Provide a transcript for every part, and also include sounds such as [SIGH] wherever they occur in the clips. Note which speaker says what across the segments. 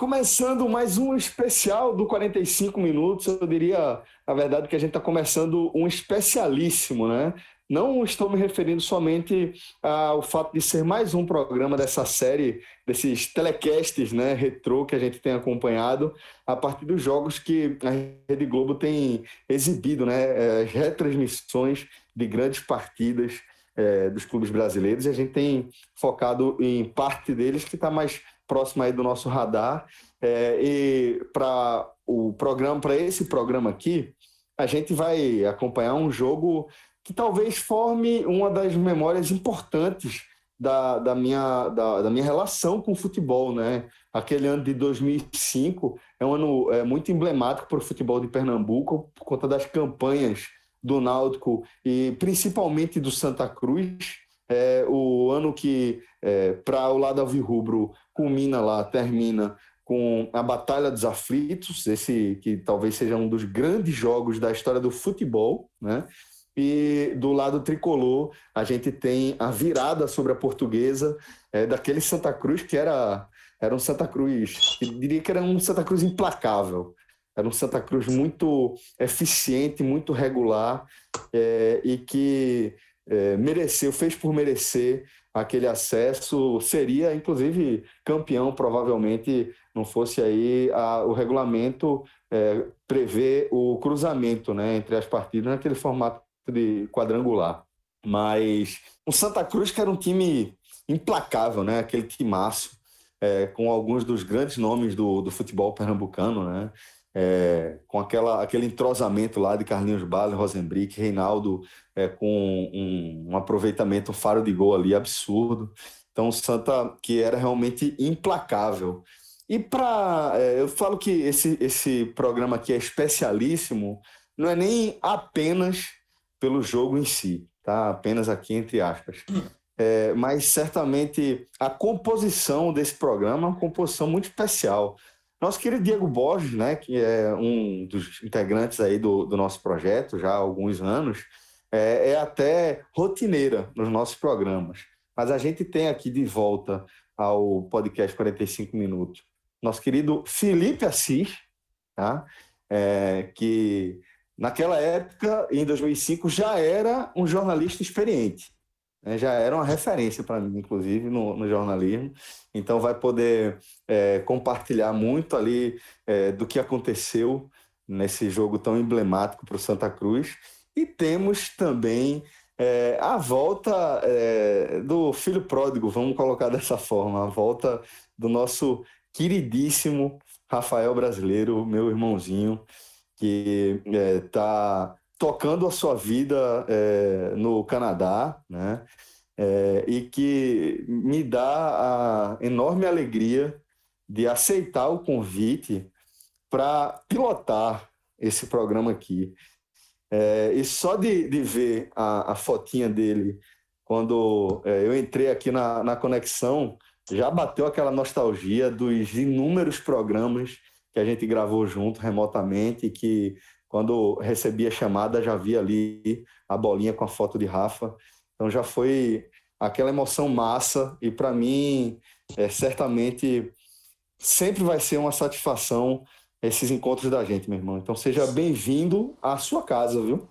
Speaker 1: Começando mais um especial do 45 Minutos. Eu diria, na verdade, que a gente está começando um especialíssimo, né? Não estou me referindo somente ao fato de ser mais um programa dessa série, desses telecasts né, retrô que a gente tem acompanhado, a partir dos jogos que a Rede Globo tem exibido, né, as retransmissões de grandes partidas é, dos clubes brasileiros, e a gente tem focado em parte deles que está mais próximo aí do nosso radar. É, e para o programa, para esse programa aqui, a gente vai acompanhar um jogo que talvez forme uma das memórias importantes da, da, minha, da, da, minha relação com o futebol, né? Aquele ano de 2005 é um ano é, muito emblemático para o futebol de Pernambuco por conta das campanhas do Náutico e principalmente do Santa Cruz. É o ano que, é, para o lado alvirrubro, culmina lá, termina com a Batalha dos Aflitos, esse que talvez seja um dos grandes jogos da história do futebol, né? E do lado tricolor, a gente tem a virada sobre a portuguesa, é, daquele Santa Cruz que era, era um Santa Cruz, diria que era um Santa Cruz implacável. Era um Santa Cruz muito eficiente, muito regular é, e que é, mereceu, fez por merecer aquele acesso. Seria, inclusive, campeão, provavelmente, não fosse aí a, o regulamento é, prever o cruzamento né, entre as partidas naquele formato de quadrangular. Mas o Santa Cruz, que era um time implacável, né? aquele timaço, é, com alguns dos grandes nomes do, do futebol pernambucano, né? É, com aquela, aquele entrosamento lá de Carlinhos Bala, Rosenbrick, Reinaldo, é, com um, um, aproveitamento, um faro de gol ali absurdo. Então, o Santa, que era realmente implacável. E para. É, eu falo que esse, esse programa aqui é especialíssimo, não é nem apenas pelo jogo em si, tá? Apenas aqui entre aspas. É, mas certamente a composição desse programa é uma composição muito especial. Nosso querido Diego Borges, né, que é um dos integrantes aí do, do nosso projeto já há alguns anos, é, é até rotineira nos nossos programas. Mas a gente tem aqui de volta ao podcast 45 Minutos nosso querido Felipe Assis, tá? É, que naquela época, em 2005, já era um jornalista experiente. Né? Já era uma referência para mim, inclusive, no, no, jornalismo. Então, vai poder é, compartilhar muito ali é, do que aconteceu nesse jogo tão emblemático para o Santa Cruz. E temos também é, a volta é, do filho pródigo, vamos colocar [LAUGHS] dessa forma, a volta do nosso queridíssimo Rafael Brasileiro, meu irmãozinho, que está é, tocando a sua vida é, no Canadá, né? É, e que me dá a enorme alegria de aceitar o convite para pilotar esse programa aqui. É, e só de, de ver a, a fotinha dele quando é, eu entrei aqui na, na conexão, já bateu aquela nostalgia dos inúmeros programas que a gente gravou junto remotamente que quando recebi a chamada já vi ali a bolinha com a foto de Rafa. Então já foi aquela emoção massa e para mim é, certamente sempre vai ser uma satisfação esses encontros da gente, meu irmão. Então seja bem-vindo à sua casa, viu?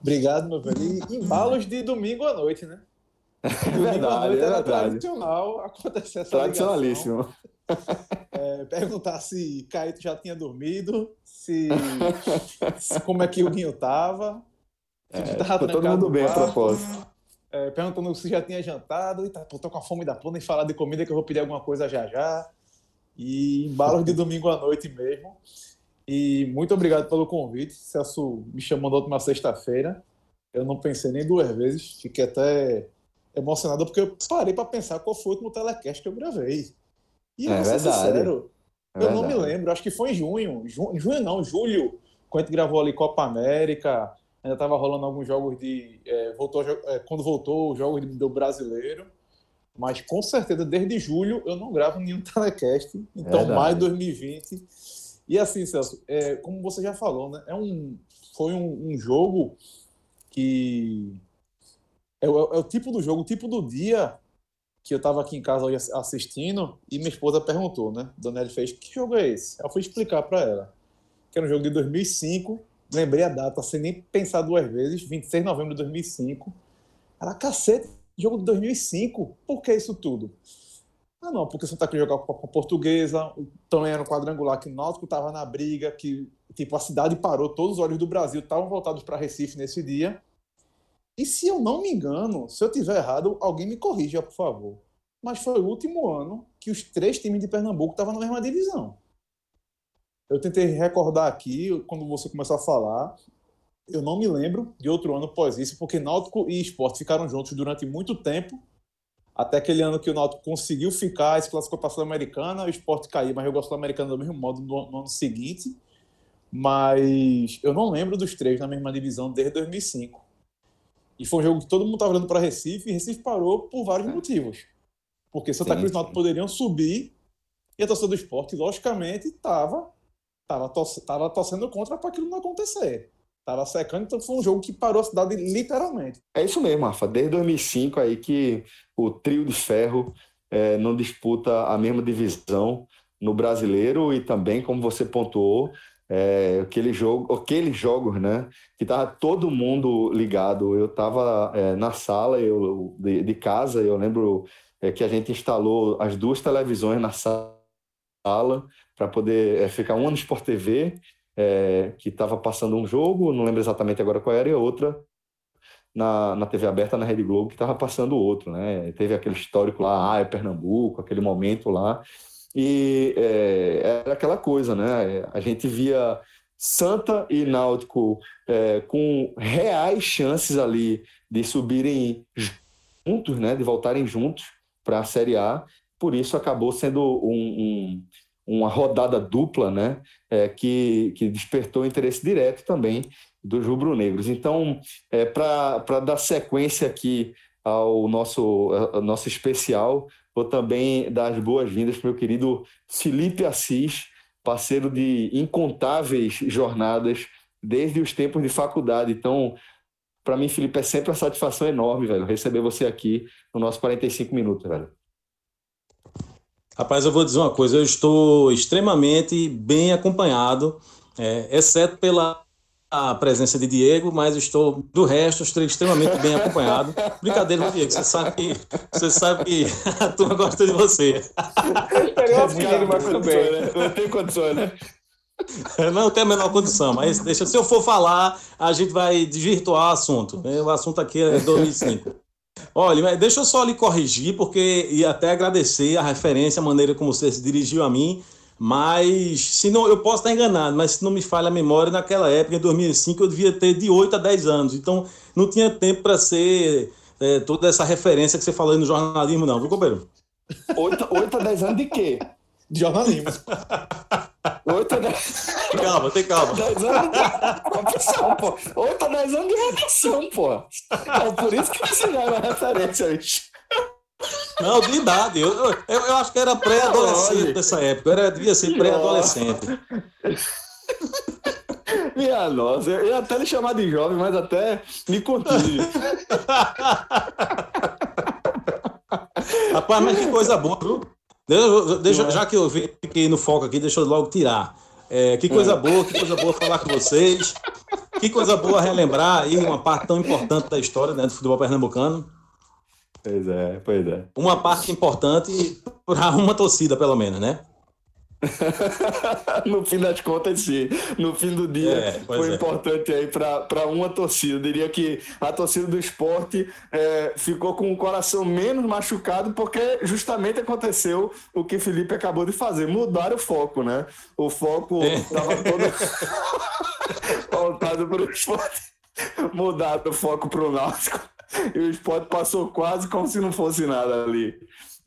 Speaker 2: Obrigado, meu velho. E embalos de domingo à noite, né?
Speaker 1: É [LAUGHS] verdade, é verdade.
Speaker 2: tradicional acontecer essa
Speaker 1: Tradicionalíssimo.
Speaker 2: É, perguntar se Caíto já tinha dormido, se, [LAUGHS] se como é que o Guinho tava.
Speaker 1: Se é, tava todo mundo bem a propósito.
Speaker 2: É, perguntando se já tinha jantado. E tá, pô, tô com a fome da porra, nem falar de comida que eu vou pedir alguma coisa já já. E embalos de domingo à noite mesmo. E muito obrigado pelo convite. Celso me chamou na última sexta-feira. Eu não pensei nem duas vezes, fiquei até emocionado porque eu parei para pensar qual foi o último telecast que eu gravei. E eu
Speaker 1: É
Speaker 2: vou ser
Speaker 1: verdade.
Speaker 2: sincero,
Speaker 1: É
Speaker 2: eu não me
Speaker 1: verdade.
Speaker 2: lembro, acho que foi em junho. Ju- junho não, julho, quando a gente gravou ali Copa América, ainda estava rolando alguns jogos de. é, voltou, é, quando voltou os jogos do brasileiro. Mas com certeza, desde julho, eu não gravo nenhum [LAUGHS] telecast. Então, maio de 2020. E assim, Celso, é, como você já falou, né? É um, foi um, um jogo que. É, o- é o tipo do jogo, o tipo do dia que eu estava aqui em casa assistindo e minha esposa perguntou, né? Dona Nelly fez: Que jogo é esse? Eu fui explicar para ela. Que era um jogo de 2005. Lembrei a data sem nem pensar duas vezes: 26 de novembro de 2005. Ela, cacete, jogo de 2005. Por que isso tudo? Ah, não, porque o Santa Cruz jogava com a Portuguesa, também era um quadrangular que o Náutico estava na briga, que tipo a cidade parou, todos os olhos do Brasil estavam voltados para Recife nesse dia. E se eu não me engano, se eu tiver errado, alguém me corrija, por favor. Mas foi o último ano que os três times de Pernambuco estavam na mesma divisão. Eu tentei recordar aqui, quando você começou a falar, eu não me lembro de outro ano após isso, porque Náutico e Sport ficaram juntos durante muito tempo, até aquele ano que o Náutico conseguiu ficar, se classificou para a Sul-Americana, o Sport caiu, mas jogou a Sul-Americana do mesmo modo no, no ano seguinte. Mas eu não lembro dos três na mesma divisão desde 2005. E foi um jogo que todo mundo estava olhando para Recife, e Recife parou por vários motivos. Porque Santa
Speaker 1: Sim,
Speaker 2: Cruz e. Náutico poderiam subir, e a torcida do esporte, logicamente, estava tava torcendo contra para aquilo não acontecer. Tava secando, então foi um jogo que parou a cidade literalmente.
Speaker 1: É isso mesmo, Rafa. Desde 2005 aí que o trio de ferro eh, não disputa a mesma divisão no brasileiro e também, como você pontuou, eh, aquele jogo, aqueles jogos, né, que tava todo mundo ligado. Eu estava na sala eu, de, de casa, eu lembro eh, que a gente instalou as duas televisões na sala para poder eh, ficar uma no Sport TV, eh, que estava passando um jogo, não lembro exatamente agora qual era, e outra na, na TV aberta, na Rede Globo, que estava passando outro, né? Teve aquele histórico lá, ah, é Pernambuco, aquele momento lá. E é, era aquela coisa, né? A gente via Santa e Náutico é, com reais chances ali de subirem juntos, né? De voltarem juntos para a Série A. Por isso acabou sendo um, um, uma rodada dupla, né? É, que, que despertou interesse direto também dos rubro-negros. Então, é, para dar sequência aqui ao nosso, ao nosso especial, vou também dar as boas-vindas para o meu querido Felipe Assis, parceiro de incontáveis jornadas desde os tempos de faculdade. Então, para mim, Felipe, é sempre uma satisfação enorme, velho, receber você aqui no nosso 45 minutos, velho.
Speaker 3: Rapaz, eu vou dizer uma coisa, eu estou extremamente bem acompanhado, é, exceto pela a presença de Diego, mas estou do resto estou extremamente bem acompanhado. Brincadeira, Diego, você sabe que você sabe que [LAUGHS] a turma gosta de você.
Speaker 1: Pegou a filha, mas tudo bem, né? Não tem condições, né?
Speaker 3: Não tem a menor condição, mas deixa, se eu for falar, a gente vai desvirtuar o assunto. O assunto aqui é 2005. Olha, deixa eu só lhe corrigir, porque e até agradecer a referência, a maneira como você se dirigiu a mim. Mas, se não, eu posso estar enganado, mas se não me falha a memória, naquela época, em 2005, eu devia ter de 8 a 10 anos. Então, não tinha tempo para ser é, toda essa referência que você falou no jornalismo, não, viu, companheiro?
Speaker 1: 8, 8 a 10 anos de quê?
Speaker 2: De jornalismo.
Speaker 1: 8 a 10,
Speaker 3: Calma, tem calma.
Speaker 1: 10 anos de profissão, pô. 8 a 10 anos de redação, pô. É por isso que você já é uma referência, bicho.
Speaker 3: Não, de idade. Eu, eu, eu acho que era pré-adolescente nessa época. Eu era, devia ser pré-adolescente.
Speaker 1: Minha nossa, eu ia até lhe chamar de jovem, mas até me contive. [LAUGHS]
Speaker 3: Rapaz, mas que coisa boa, viu? Deixa, deixa- já que eu fiquei no foco aqui, deixa eu logo tirar. É, que coisa boa, que coisa boa falar com vocês. Que coisa boa relembrar aí uma parte tão importante da história né, do futebol pernambucano.
Speaker 1: Pois é, pois é.
Speaker 3: Uma parte importante para uma torcida, pelo menos, né? [LAUGHS]
Speaker 1: no fim das contas, sim. No fim do dia,
Speaker 3: É,
Speaker 1: foi
Speaker 3: é.
Speaker 1: importante aí para uma torcida. Eu diria que a torcida do esporte é, ficou com o coração menos machucado porque justamente aconteceu o que Felipe acabou de fazer. Mudaram o foco, né? O foco
Speaker 3: É.
Speaker 1: estava todo [LAUGHS] voltado para o esporte. Mudaram o foco para o Náutico. e o esporte passou quase como se não fosse nada ali.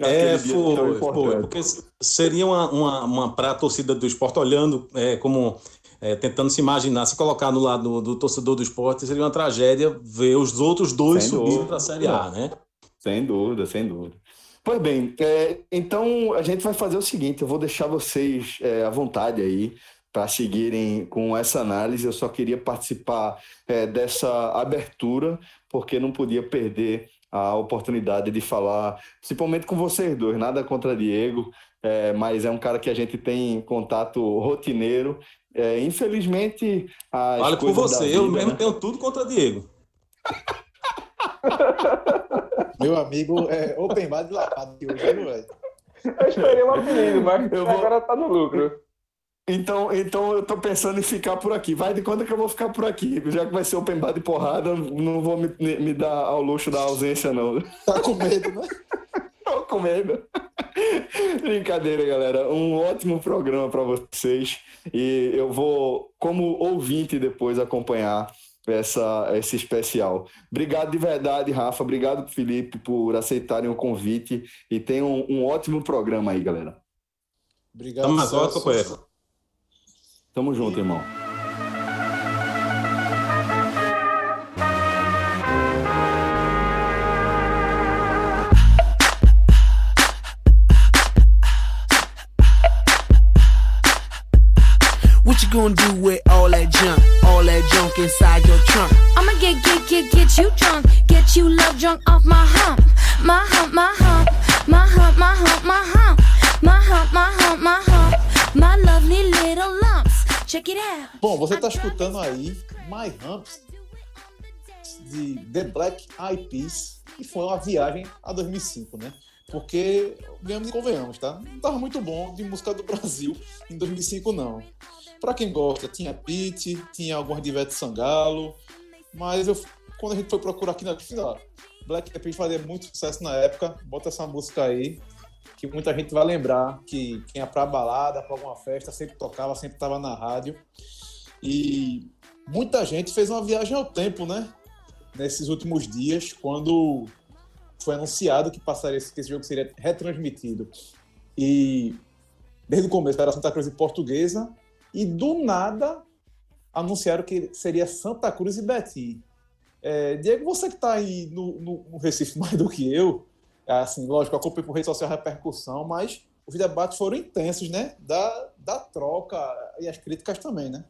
Speaker 3: É, foi, foi, porque seria uma, uma, uma para a torcida do esporte olhando é, como é, tentando se imaginar, se colocar no lado do, do, torcedor do esporte, seria uma tragédia ver os outros dois subindo para a Série A, né?
Speaker 1: Sem dúvida, sem dúvida. Pois bem, é, então a gente vai fazer o seguinte: eu vou deixar vocês é, à vontade aí para seguirem com essa análise. Eu só queria participar é, dessa abertura, porque não podia perder a oportunidade de falar, principalmente com vocês dois. Nada contra Diego, é, mas é um cara que a gente tem contato rotineiro. É, infelizmente,
Speaker 3: as Vale por você, vida, eu mesmo né? tenho tudo contra Diego. [LAUGHS]
Speaker 2: Meu amigo é open bar de lavado hoje, velho?
Speaker 4: Eu esperei um apelido, mas eu vou... agora tá no lucro.
Speaker 1: Então, então eu tô pensando em ficar por aqui. Vai de quando que eu vou ficar por aqui? Já que vai ser open bar de porrada, não vou me, me dar ao luxo da ausência, não.
Speaker 2: Tá com medo, né? [LAUGHS]
Speaker 1: tô com medo. Brincadeira, galera. Um ótimo programa para vocês. E eu vou, como ouvinte, depois acompanhar essa, esse especial. Obrigado de verdade, Rafa. Obrigado, Felipe, por aceitarem o convite. E tenham um, um ótimo programa aí, galera.
Speaker 2: Obrigado, Tamo
Speaker 1: Celso. Tamo junto, irmão.
Speaker 2: Bom, você está escutando aí My Humps de The Black Eyed Peas, que foi uma viagem a 2005, né? Porque, ganhamos e convenhamos, tá? Não estava muito bom de música do Brasil em 2005, não. Para quem gosta, tinha Pete, tinha algumas de Ivete Sangalo, mas eu, quando a gente foi procurar aqui na Black Eyed Peas fazia muito sucesso na época, bota essa música aí, que muita gente vai lembrar que quem ia pra balada, pra alguma festa, sempre tocava, sempre estava na rádio. E muita gente fez uma viagem ao tempo, né? Nesses últimos dias, quando foi anunciado que passaria que esse jogo seria retransmitido. E desde o começo era Santa Cruz e Portuguesa, e do nada anunciaram que seria Santa Cruz e Betim. É, Diego, você que está aí no, no, no Recife [LAUGHS] mais do que eu, assim, lógico, acompanhei por rede social a repercussão, mas os debates foram intensos, né? Da, da troca e as críticas também, né?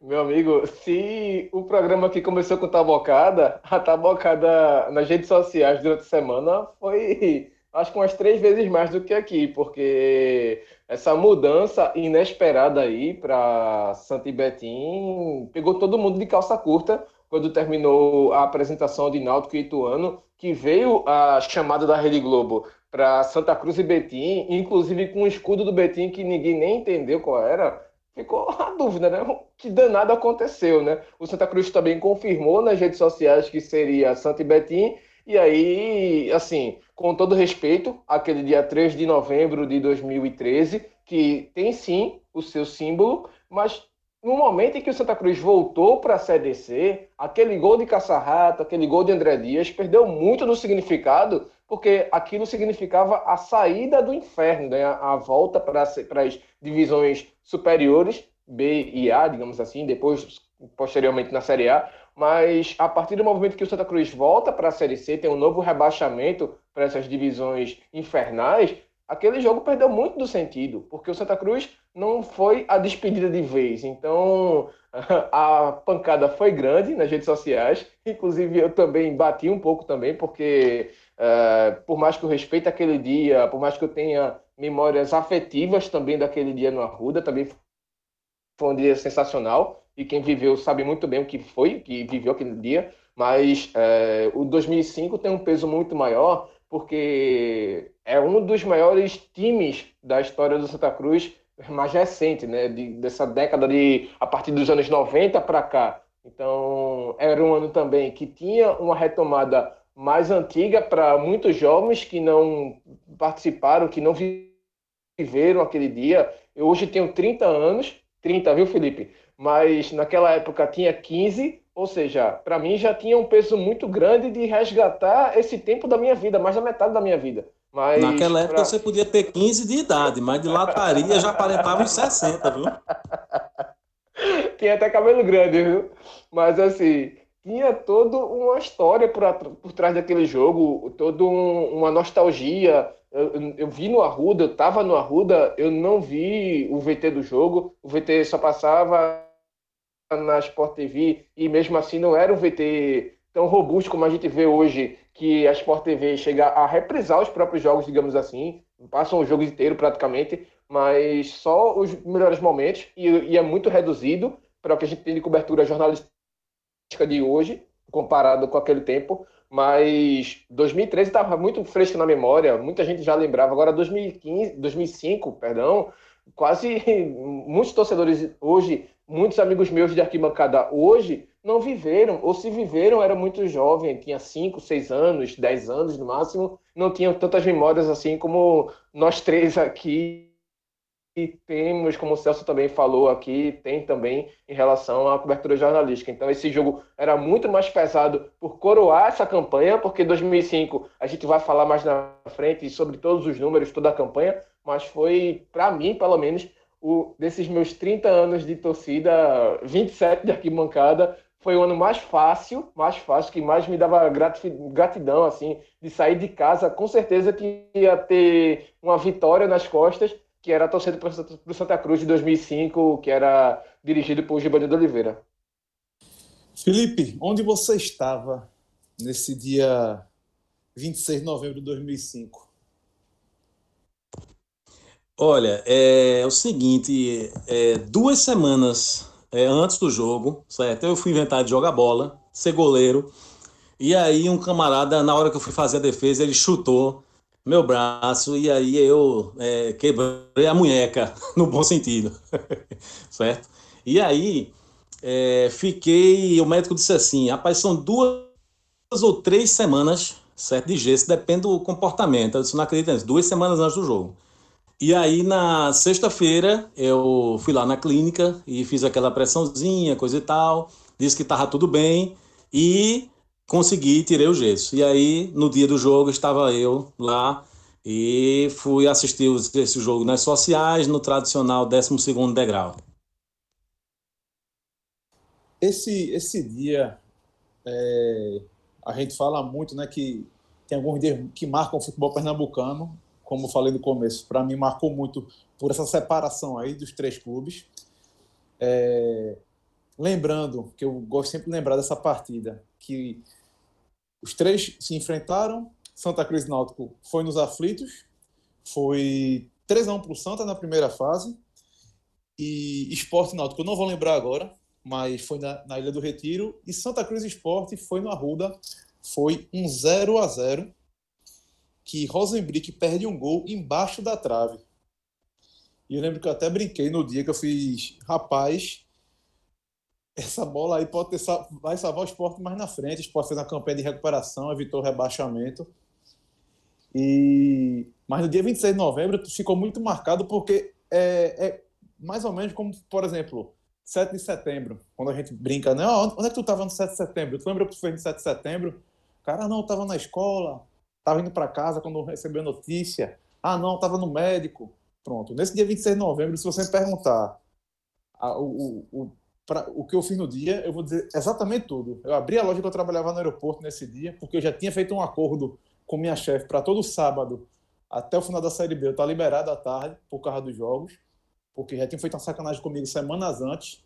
Speaker 4: Meu amigo, se o programa aqui começou com tabocada, a tabocada nas redes sociais durante a semana foi, acho que umas três vezes mais do que aqui, porque essa mudança inesperada aí para Santa Betim pegou todo mundo de calça curta quando terminou a apresentação de Náutico e Ituano, que veio a chamada da Rede Globo para Santa Cruz e Betim, inclusive com o escudo do Betim que ninguém nem entendeu qual era, ficou a dúvida, né? Que danado aconteceu, né? O Santa Cruz também confirmou nas redes sociais que seria Santa e Betim, e aí, assim, com todo respeito, aquele dia 3 de novembro de 2013, que tem sim o seu símbolo, mas no momento em que o Santa Cruz voltou para a Série C, aquele gol de Caçarrato, aquele gol de André Dias, perdeu muito do significado, porque aquilo significava a saída do inferno, né? a volta para as divisões superiores, B e A, digamos assim, depois, posteriormente, na Série A. Mas a partir do momento que o Santa Cruz volta para a Série C, tem um novo rebaixamento para essas divisões infernais, aquele jogo perdeu muito do sentido, porque o Santa Cruz não foi a despedida de vez. Então, [LAUGHS] a pancada foi grande nas redes sociais. Inclusive, eu também bati um pouco também, porque uh, por mais que eu respeite aquele dia, por mais que eu tenha memórias afetivas também daquele dia no Arruda, também foi um dia sensacional. E quem viveu sabe muito bem o que foi, que viveu aquele dia. Mas uh, o 2005 tem um peso muito maior, porque é um dos maiores times da história do Santa Cruz mais recente, né? De, dessa década de a partir dos anos 90 para cá. Então, era um ano também que tinha uma retomada mais antiga para muitos jovens que não participaram, que não viveram aquele dia. Eu hoje tenho 30 anos, 30, viu, Felipe? Mas naquela época tinha 15 Ou seja, para mim já tinha um peso muito grande de resgatar esse tempo da minha vida, mais da metade da minha vida. Mas
Speaker 3: Naquela época
Speaker 4: pra...
Speaker 3: você podia ter 15 de idade, mas de lataria já aparentava uns 60, viu?
Speaker 4: tinha até cabelo grande, viu? Mas assim, tinha toda uma história por, por trás daquele jogo, toda um, uma nostalgia. Eu, eu, vi no Arruda, eu tava no Arruda, eu não vi o VT do jogo, o VT só passava na Sport TV e mesmo assim não era um VT tão robusto como a gente vê hoje, que a Sport TV chega a reprisar os próprios jogos, digamos assim, passam o jogo inteiro praticamente, mas só os melhores momentos e, e é muito reduzido para o que a gente tem de cobertura jornalística de hoje, comparado com aquele tempo. Mas 2013 estava muito fresco na memória, muita gente já lembrava. Agora 2015, 2005, perdão, quase [LAUGHS] muitos torcedores hoje, muitos amigos meus de arquibancada hoje não viveram, ou se viveram era muito jovem, tinha 5, 6 anos, 10 anos no máximo, não tinham tantas memórias assim como nós três aqui e temos, como o Celso também falou aqui, tem também em relação à cobertura jornalística. Então, esse jogo era muito mais pesado por coroar essa campanha, porque 2005 a gente vai falar mais na frente sobre todos os números, toda a campanha, mas foi, para mim, pelo menos, o, desses meus 30 anos de torcida, 27 de arquibancada, foi o ano mais fácil, mais fácil, que mais me dava gratidão, assim, de sair de casa. Com certeza que ia ter uma vitória nas costas, que era a torcida para o Santa Cruz de 2005, que era dirigido por Gibanildo Oliveira.
Speaker 2: Felipe, onde você estava nesse dia 26 de novembro de 2005?
Speaker 3: Olha, é, o seguinte, é, duas semanas é, antes do jogo, certo? Eu fui inventar de jogar bola, ser goleiro, e aí um camarada, na hora que eu fui fazer a defesa, ele chutou meu braço e aí eu é, quebrei a munheca, [LAUGHS] no bom sentido, [LAUGHS] certo? E aí é, fiquei, o médico disse assim, rapaz, são duas ou três semanas, certo, de gesso, depende do comportamento, eu disse, não acredito nisso, duas semanas antes do jogo. E aí na sexta-feira eu fui lá na clínica e fiz aquela pressãozinha, coisa e tal, disse que estava tudo bem e consegui, tirei o gesso. E aí, no dia do jogo, estava eu lá e fui assistir esse jogo nas sociais, no tradicional 12 degrau.
Speaker 2: Esse, esse dia, é, a gente fala muito né, que tem alguns dias que marcam o futebol pernambucano, como falei no começo, para mim marcou muito por essa separação aí dos três clubes. É, lembrando, que eu gosto sempre de lembrar dessa partida, que os três se enfrentaram. Santa Cruz Náutico foi nos aflitos. Foi 3 a 1 para o Santa na primeira fase. E Esporte Náutico, eu não vou lembrar agora, mas foi na, na Ilha do Retiro. E Santa Cruz Esporte foi no Arruda. Foi um 0 a 0 que Rosenbrick perde um gol embaixo da trave. E eu lembro que eu até brinquei no dia que eu fiz, rapaz, essa bola aí pode ter, vai salvar o esporte mais na frente. O esporte fez uma campanha de recuperação, evitou o rebaixamento. E... Mas no dia 26 de novembro ficou muito marcado porque é, é mais ou menos como, por exemplo, 7 de setembro, quando a gente brinca, né? Oh, onde é que tu estava no 7 de setembro? Tu lembra que tu fez no 7 de setembro? Cara, não, eu estava na escola, estava indo para casa quando recebeu a notícia. Ah, não, estava no médico. Pronto. Nesse dia 26 de novembro, se você me perguntar a, o, o, pra, o que eu fiz no dia, eu vou dizer exatamente tudo. Eu abri a loja que eu trabalhava no aeroporto nesse dia, porque eu já tinha feito um acordo com minha chefe para todo sábado, até o final da Série B, eu estar tá liberado à tarde por causa dos jogos, porque já tinha feito uma sacanagem comigo semanas antes.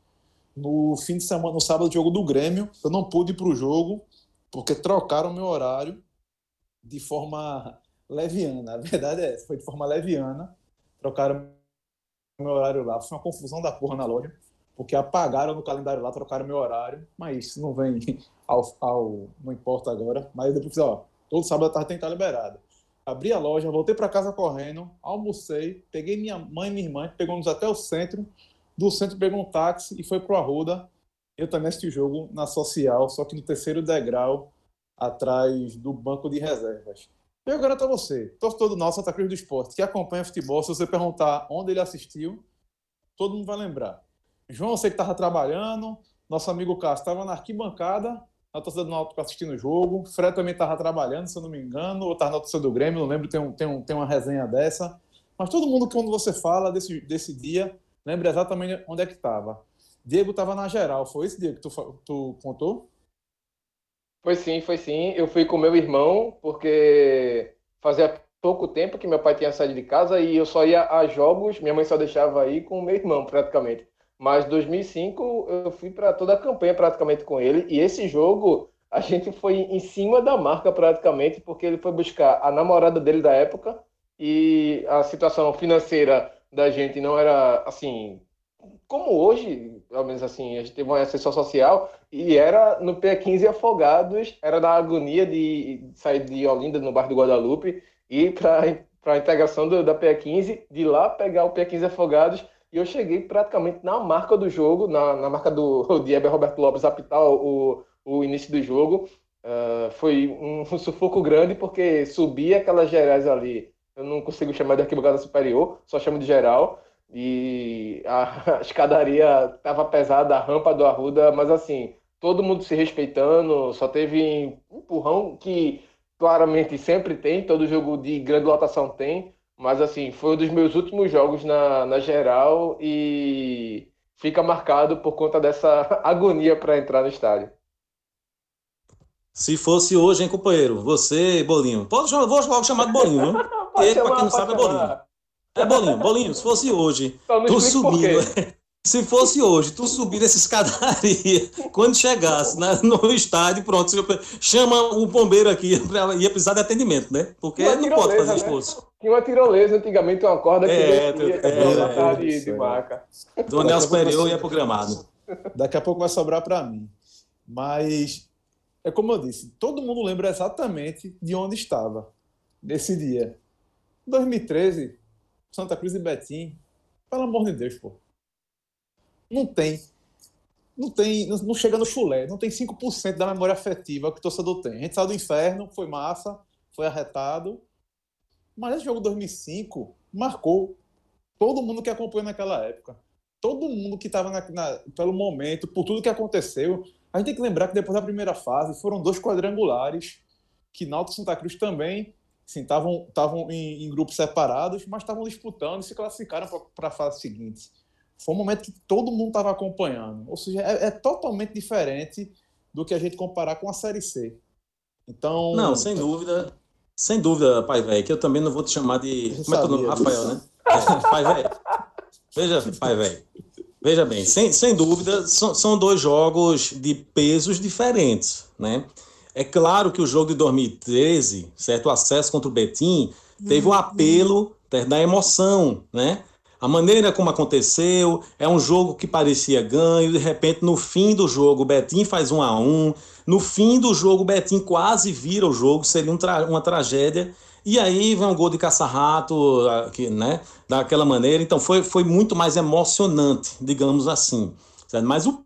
Speaker 2: No fim de semana, no sábado, jogo do Grêmio, eu não pude ir para o jogo, porque trocaram meu horário de forma leviana. A verdade é essa, foi de forma leviana. Trocaram meu horário lá. Foi uma confusão da porra na loja porque apagaram no calendário lá, trocaram meu horário, mas isso não vem [LAUGHS] ao, ao não importa agora, mas depois, ó, todo sábado à tarde tem que estar liberado. Abri a loja, voltei para casa correndo, almocei, peguei minha mãe e minha irmã, pegamos até o centro, do centro pegou um táxi e foi pro Arruda. Eu também assisti o jogo na social, só que no terceiro degrau, atrás do banco de reservas. Eu garanto a você, torcedor do nosso Santa Cruz do Esporte, que acompanha futebol, se você perguntar onde ele assistiu, todo mundo vai lembrar. João, você que estava trabalhando, Nosso amigo Cássio estava na arquibancada, na torcida do Náutico assistindo o jogo. Fred também estava trabalhando, se eu não me engano, ou estava na torcida do Grêmio, não lembro, tem, um, tem, um, tem uma resenha dessa. Mas todo mundo, quando você fala desse, desse dia, lembra exatamente onde é que estava. Diego estava na geral, foi esse dia que tu, tu contou?
Speaker 4: Foi sim, foi sim. Eu fui com meu irmão, porque fazia pouco tempo que meu pai tinha saído de casa e eu só ia a jogos, minha mãe só deixava aí com meu irmão, praticamente. Mas 2005 eu fui para toda a campanha praticamente com ele e esse jogo a gente foi em cima da marca praticamente, porque ele foi buscar a namorada dele da época e a situação financeira da gente não era assim como hoje, pelo menos assim, a gente teve uma assessão social e era no P15 Afogados, era da agonia de sair de Olinda, no bairro do Guadalupe, e para a integração do, da P15, de lá pegar o P15 Afogados, e eu cheguei praticamente na marca do jogo, na, na marca do de Eber Roberto Lopes apitar o, o início do jogo. Uh, foi um, um, sufoco grande, porque subia aquelas gerais ali, eu não consigo chamar de arquibancada superior, só chamo de geral, e a, a [LAUGHS] escadaria estava pesada, a rampa do Arruda, mas assim, todo mundo se respeitando, só teve empurrão que claramente sempre tem, todo jogo de grande lotação tem, mas assim, foi um dos meus últimos jogos na, na geral e fica marcado por conta dessa [LAUGHS] agonia para entrar no estádio.
Speaker 3: Se fosse hoje, hein, companheiro? Você, Bolinho. Pode, vou logo chamar de Bolinho, viu? [LAUGHS] Ele, para quem não sabe, é Bolinho. É bolinho, bolinho, se fosse hoje, tu subindo. [LAUGHS] Se fosse hoje, tu subir essa escadaria, quando chegasse né, no estádio, pronto, chama o bombeiro aqui, [LAUGHS] ia precisar de atendimento, né? Porque não pode fazer né? esforço.
Speaker 4: Tinha uma tirolesa antigamente, uma corda que é, ia é, é, de, de maca.
Speaker 3: Do Nelson Superior ia programado.
Speaker 2: Daqui a pouco vai sobrar para mim. Mas, é como eu disse, todo mundo lembra exatamente de onde estava nesse dia. 2013, Santa Cruz e Betim, pelo amor de Deus, pô. Não tem. Não tem, não chega no chulé, não tem 5% da memória afetiva que o torcedor tem. A gente saiu do inferno, foi massa, foi arretado. Mas esse jogo 2005 marcou todo mundo que acompanhou naquela época. Todo mundo que estava pelo momento, por tudo que aconteceu. A gente tem que lembrar que depois da primeira fase foram dois quadrangulares que Náutico e Santa Cruz também estavam estavam em, em, grupos separados, mas estavam disputando e se classificaram para a fase seguinte. Foi um momento que todo mundo estava acompanhando. Ou seja, é, é, totalmente diferente do que a gente comparar com a Série C. Então.
Speaker 3: Não, sem dúvida. Sem dúvida, pai velho, que eu também não vou te chamar de. Como é que é o nome? Rafael, né? É, pai velho. Veja, pai velho. Veja bem, sem, sem dúvida, são, são dois jogos de pesos diferentes, né? É claro que o jogo de 2013, certo? O acesso contra o Betim, teve um apelo da emoção, né? A maneira como aconteceu, é um jogo que parecia ganho, de repente no fim do jogo o Betim faz um a um, no fim do jogo o Betim quase vira o jogo, seria um tra uma tragédia, e aí vem um gol de caça-rato, né, daquela maneira, então foi, foi muito mais emocionante, digamos assim. Certo? Mas o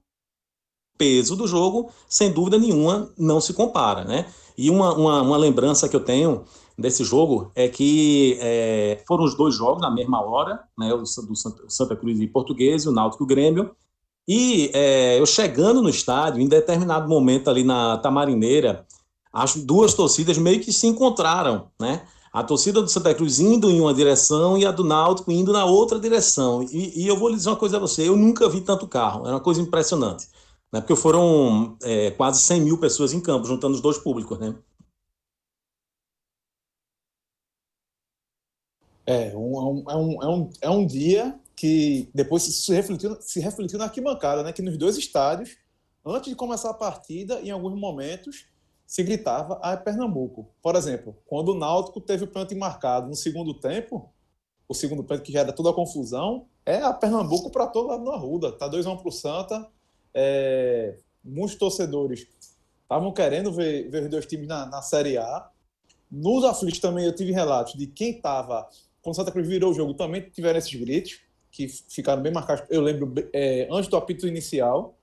Speaker 3: peso do jogo, sem dúvida nenhuma, não se compara, né? E uma, uma, uma lembrança que eu tenho desse jogo é que é, foram os dois jogos na mesma hora, né? O do Santa Cruz e Português o Náutico e o Grêmio. E é, eu chegando no estádio, em determinado momento ali na Tamarineira, as duas torcidas meio que se encontraram, né? A torcida do Santa Cruz indo em uma direção e a do Náutico indo na outra direção. E, e eu vou lhe dizer uma coisa a você: eu nunca vi tanto carro, era uma coisa impressionante né? porque foram é, quase 100 mil pessoas em campo, juntando os dois públicos. Né?
Speaker 2: É, um, é, um, é, um, é um dia que depois se refletiu, se refletiu na arquibancada, né? que nos dois estádios, antes de começar a partida, em alguns momentos, se gritava a Pernambuco. Por exemplo, quando o Náutico teve o pênalti marcado no segundo tempo, o segundo pênalti que já era toda a confusão, é a Pernambuco para todo lado na Ruda. Tá 2x1 para o Santa, é, muitos torcedores estavam querendo ver, ver os dois times na, na Série A. Nos aflitos também eu tive relatos de quem estava, quando Santa Cruz virou o jogo, também tiveram esses gritos, que ficaram bem marcados. Eu lembro é, antes do apito inicial,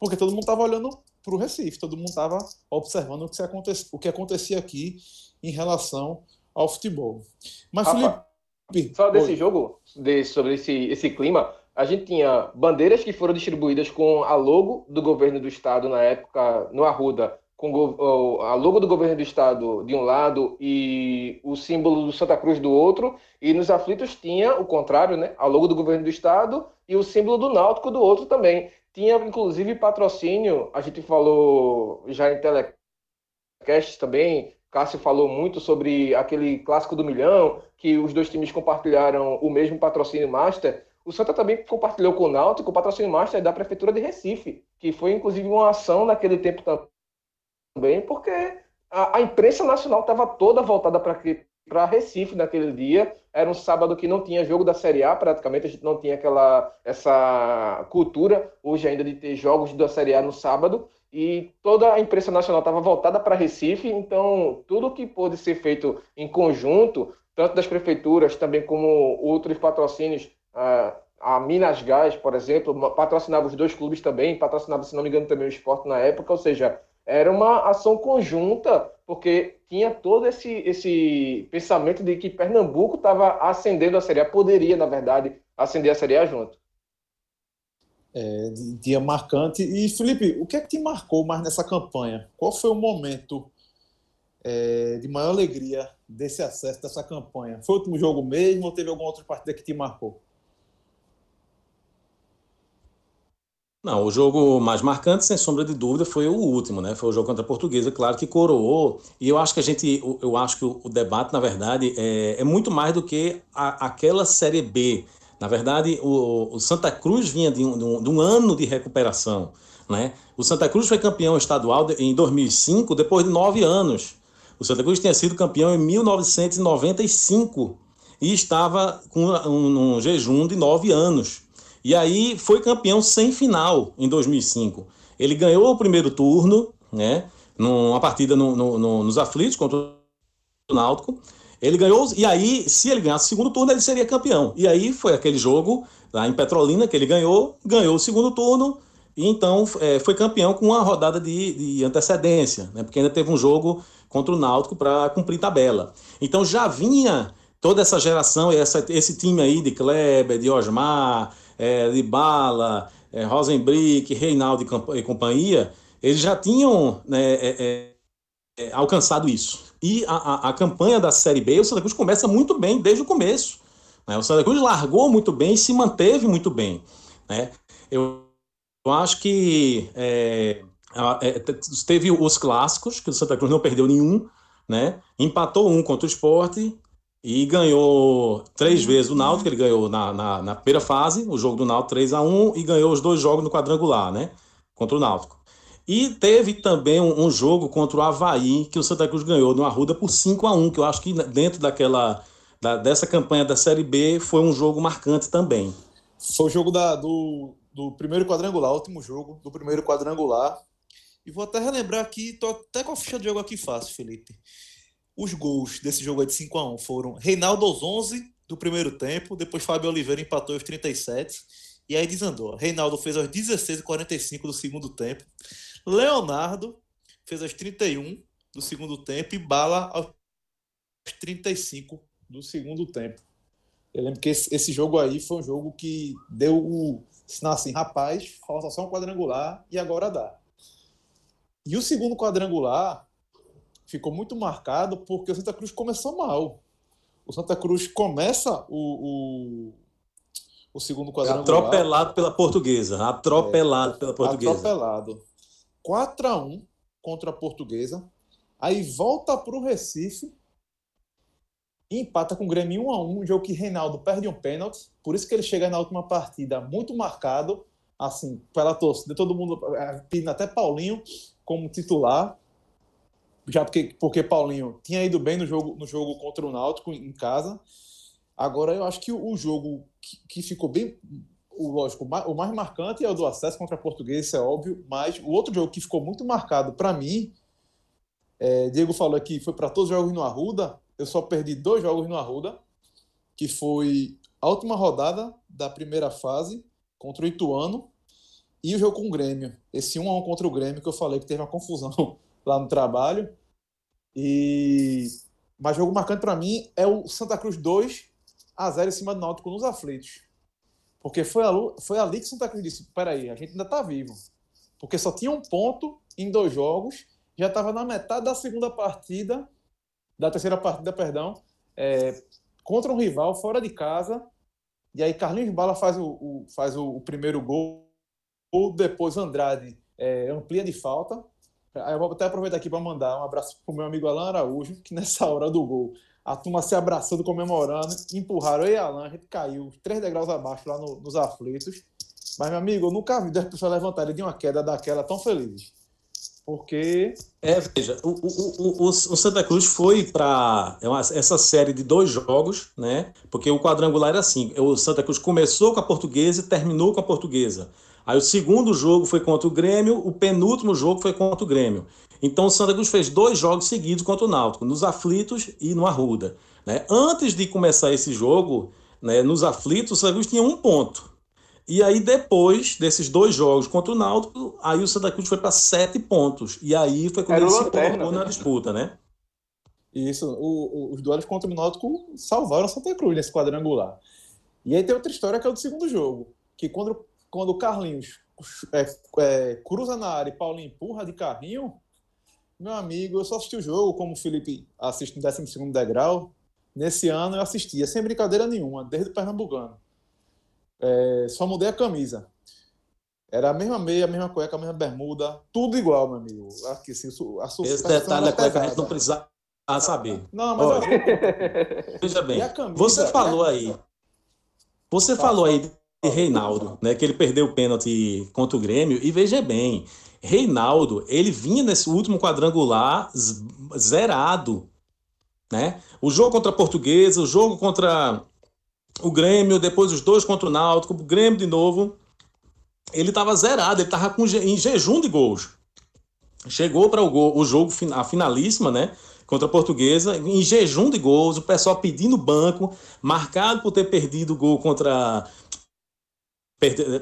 Speaker 2: porque todo mundo estava olhando para o Recife, todo mundo estava observando o que, acontecia, o que acontecia aqui em relação ao futebol.
Speaker 4: Mas, Rafa, Felipe. Só desse Oi. jogo, de, sobre esse, esse clima, a gente tinha bandeiras que foram distribuídas com a logo do governo do estado na época, no Arruda, com a logo do governo do estado de um lado e o símbolo do Santa Cruz do outro, e nos aflitos tinha o contrário, né? A logo do governo do estado e o símbolo do Náutico do outro também. Tinha inclusive patrocínio, a gente falou já em telecast também, Cássio falou muito sobre aquele clássico do milhão, que os dois times compartilharam o mesmo patrocínio master. O Santa também compartilhou com o Náutico o patrocínio master da Prefeitura de Recife, que foi inclusive uma ação naquele tempo também, porque a, a imprensa nacional estava toda voltada para Recife naquele dia. Era um sábado que não tinha jogo da Série A, praticamente a gente não tinha aquela essa cultura hoje ainda de ter jogos da Série A no sábado e toda a imprensa nacional estava voltada para Recife, então tudo que pôde ser feito em conjunto, tanto das prefeituras também como outros patrocínios a Minas Gás, por exemplo, patrocinava os dois clubes também, patrocinava, se não me engano, também o esporte na época, ou seja, era uma ação conjunta, porque tinha todo esse, esse pensamento de que Pernambuco estava ascendendo a Série A, poderia, na verdade, ascender a Série A junto.
Speaker 2: É, dia marcante. E, Felipe, o que é que te marcou mais nessa campanha? Qual foi o momento é, de maior alegria desse acesso, dessa campanha? Foi o último jogo mesmo ou teve alguma outra partida que te marcou?
Speaker 3: Não, o jogo mais marcante, sem sombra de dúvida, foi o último, né? Foi o jogo contra a Portuguesa, claro que coroou. E eu acho que a gente, eu acho que o, debate, na verdade, é, é muito mais do que a, aquela Série B. Na verdade, o, o Santa Cruz vinha de um, de, um, de um, ano de recuperação, né? O Santa Cruz foi campeão estadual em 2005, depois de nove anos. O Santa Cruz tinha sido campeão em 1995 e estava com um, um jejum de nove anos. E aí foi campeão sem final em 2005. Ele ganhou o primeiro turno, né? Numa partida no, no, no, nos aflitos contra o Náutico. Ele ganhou, e aí, se ele ganhasse o segundo turno, ele seria campeão. E aí foi aquele jogo lá em Petrolina que ele ganhou, ganhou o segundo turno, e então é, foi campeão com uma rodada de, de antecedência, né? Porque ainda teve um jogo contra o Náutico para cumprir tabela. Então já vinha toda essa geração, essa, esse time aí de Kleber, de Osmar, é, de Bala, é, Rosenbrick, Reinaldo e, companhia, eles já tinham né, é, é, é, alcançado isso. E a, a, a, campanha da Série B, o Santa Cruz começa muito bem desde o começo. Né? O Santa Cruz largou muito bem e se manteve muito bem. Né? Eu, eu acho que é, teve os clássicos, que o Santa Cruz não perdeu nenhum, né? empatou um contra o esporte e ganhou três vezes o Náutico, ele ganhou na, na, na, primeira fase, o jogo do Náutico 3 a 1 e ganhou os dois jogos no quadrangular, né? Contra o Náutico. E teve também um, um, jogo contra o Havaí, que o Santa Cruz ganhou no Arruda por 5 a 1 que eu acho que dentro daquela da, dessa campanha da Série B foi um jogo marcante também.
Speaker 2: Foi o jogo da, do, do primeiro quadrangular, último jogo do primeiro quadrangular. E vou até relembrar aqui, tô até com a ficha de jogo aqui fácil, Felipe. Os gols desse jogo de 5 a 1 foram Reinaldo aos 11 do primeiro tempo, depois Fábio Oliveira empatou aos 37 e aí desandou. Reinaldo fez aos 16 e 45 do segundo tempo. Leonardo fez aos 31 do segundo tempo e Bala aos 35 do segundo tempo. Eu lembro que esse, esse jogo aí foi um jogo que deu o sinal assim, rapaz, falta só um quadrangular e agora dá. E o segundo quadrangular ficou muito marcado porque o Santa Cruz começou mal. O Santa Cruz começa o, o, o segundo quadrangular.
Speaker 3: Atropelado pela portuguesa. Atropelado é, pela portuguesa.
Speaker 2: Atropelado. 4 a 1 contra a portuguesa. Aí volta para o Recife e empata com o Grêmio 1 a 1 um jogo que Reinaldo perde um pênalti. Por isso que ele chega na última partida muito marcado, assim, pela torcida. Todo mundo é, pedindo até Paulinho como titular já porque, porque Paulinho tinha ido bem no jogo, no jogo contra o Náutico em casa. Agora eu acho que o, jogo que, que, ficou bem, o, lógico, o mais marcante é o do acesso contra a Portuguesa, isso é óbvio, mas o outro jogo que ficou muito marcado para mim, é, Diego falou aqui, foi para todos os jogos no Arruda, eu só perdi dois jogos no Arruda, que foi a última rodada da primeira fase contra o Ituano e o jogo com o Grêmio. Esse 1 a 1 contra o Grêmio que eu falei que teve uma confusão [LAUGHS] lá no trabalho. E mas jogo marcante para mim é o Santa Cruz 2 a 0 em cima do Náutico nos aflitos. Porque foi, a, foi ali que o Santa Cruz disse: peraí, a gente ainda está vivo. Porque só tinha um ponto em dois jogos, já estava na metade da segunda partida, da terceira partida, perdão, é, contra um rival fora de casa. E aí Carlinhos Bala faz o, o faz o, o, primeiro gol, depois Andrade é, amplia de falta. Eu vou até aproveitar aqui para mandar um abraço para o meu amigo Alan Araújo, que nessa hora do gol a turma se abraçando, comemorando, empurraram eu e Alan, a gente caiu três degraus abaixo lá no, nos aflitos. Mas, meu amigo, eu nunca vi duas pessoas levantarem de uma queda daquela tão felizes. Porque.
Speaker 3: É, veja, o, o, o, o Santa Cruz foi para é essa série de dois jogos, né? Porque o quadrangular era assim: o Santa Cruz começou com a portuguesa e terminou com a portuguesa. Aí o segundo jogo foi contra o Grêmio, o penúltimo jogo foi contra o Grêmio. Então o Santa Cruz fez dois jogos seguidos contra o Náutico, nos aflitos e no Arruda. Né? Antes de começar esse jogo, né, nos aflitos, o Santa Cruz tinha um ponto. E aí, depois desses dois jogos contra o Náutico, aí o Santa Cruz foi para sete pontos. E aí foi quando Era ele se colocou na disputa, né?
Speaker 2: Isso, o, o, os duelos contra o Náutico salvaram o Santa Cruz nesse quadrangular. E aí tem outra história que é o do segundo jogo, que quando, quando o Carlinhos é, é, cruza na área e Paulinho empurra de carrinho, meu amigo, eu só assisti o jogo, como o Felipe assiste no 12 degrau. Nesse ano eu assistia, sem brincadeira nenhuma, desde o Pernambucano. É, só mudei a camisa. Era a mesma meia, a mesma cueca, a mesma bermuda, tudo igual, meu amigo. Aqui, assim, a
Speaker 3: Esse detalhe da cueca a gente não precisa saber.
Speaker 2: Não, mas
Speaker 3: Olha, Veja bem, camisa, você falou aí. Você falou aí Reinaldo, né? Que ele perdeu o pênalti contra o Grêmio. E veja bem, Reinaldo, ele vinha nesse último quadrangular zerado, né? O jogo contra a Portuguesa, o jogo contra o Grêmio, depois os dois contra o Náutico, o Grêmio de novo, ele estava zerado, ele estava em jejum de gols. Chegou para o, o jogo, a finalíssima, né? Contra a Portuguesa, em jejum de gols, o pessoal pedindo banco, marcado por ter perdido o gol contra.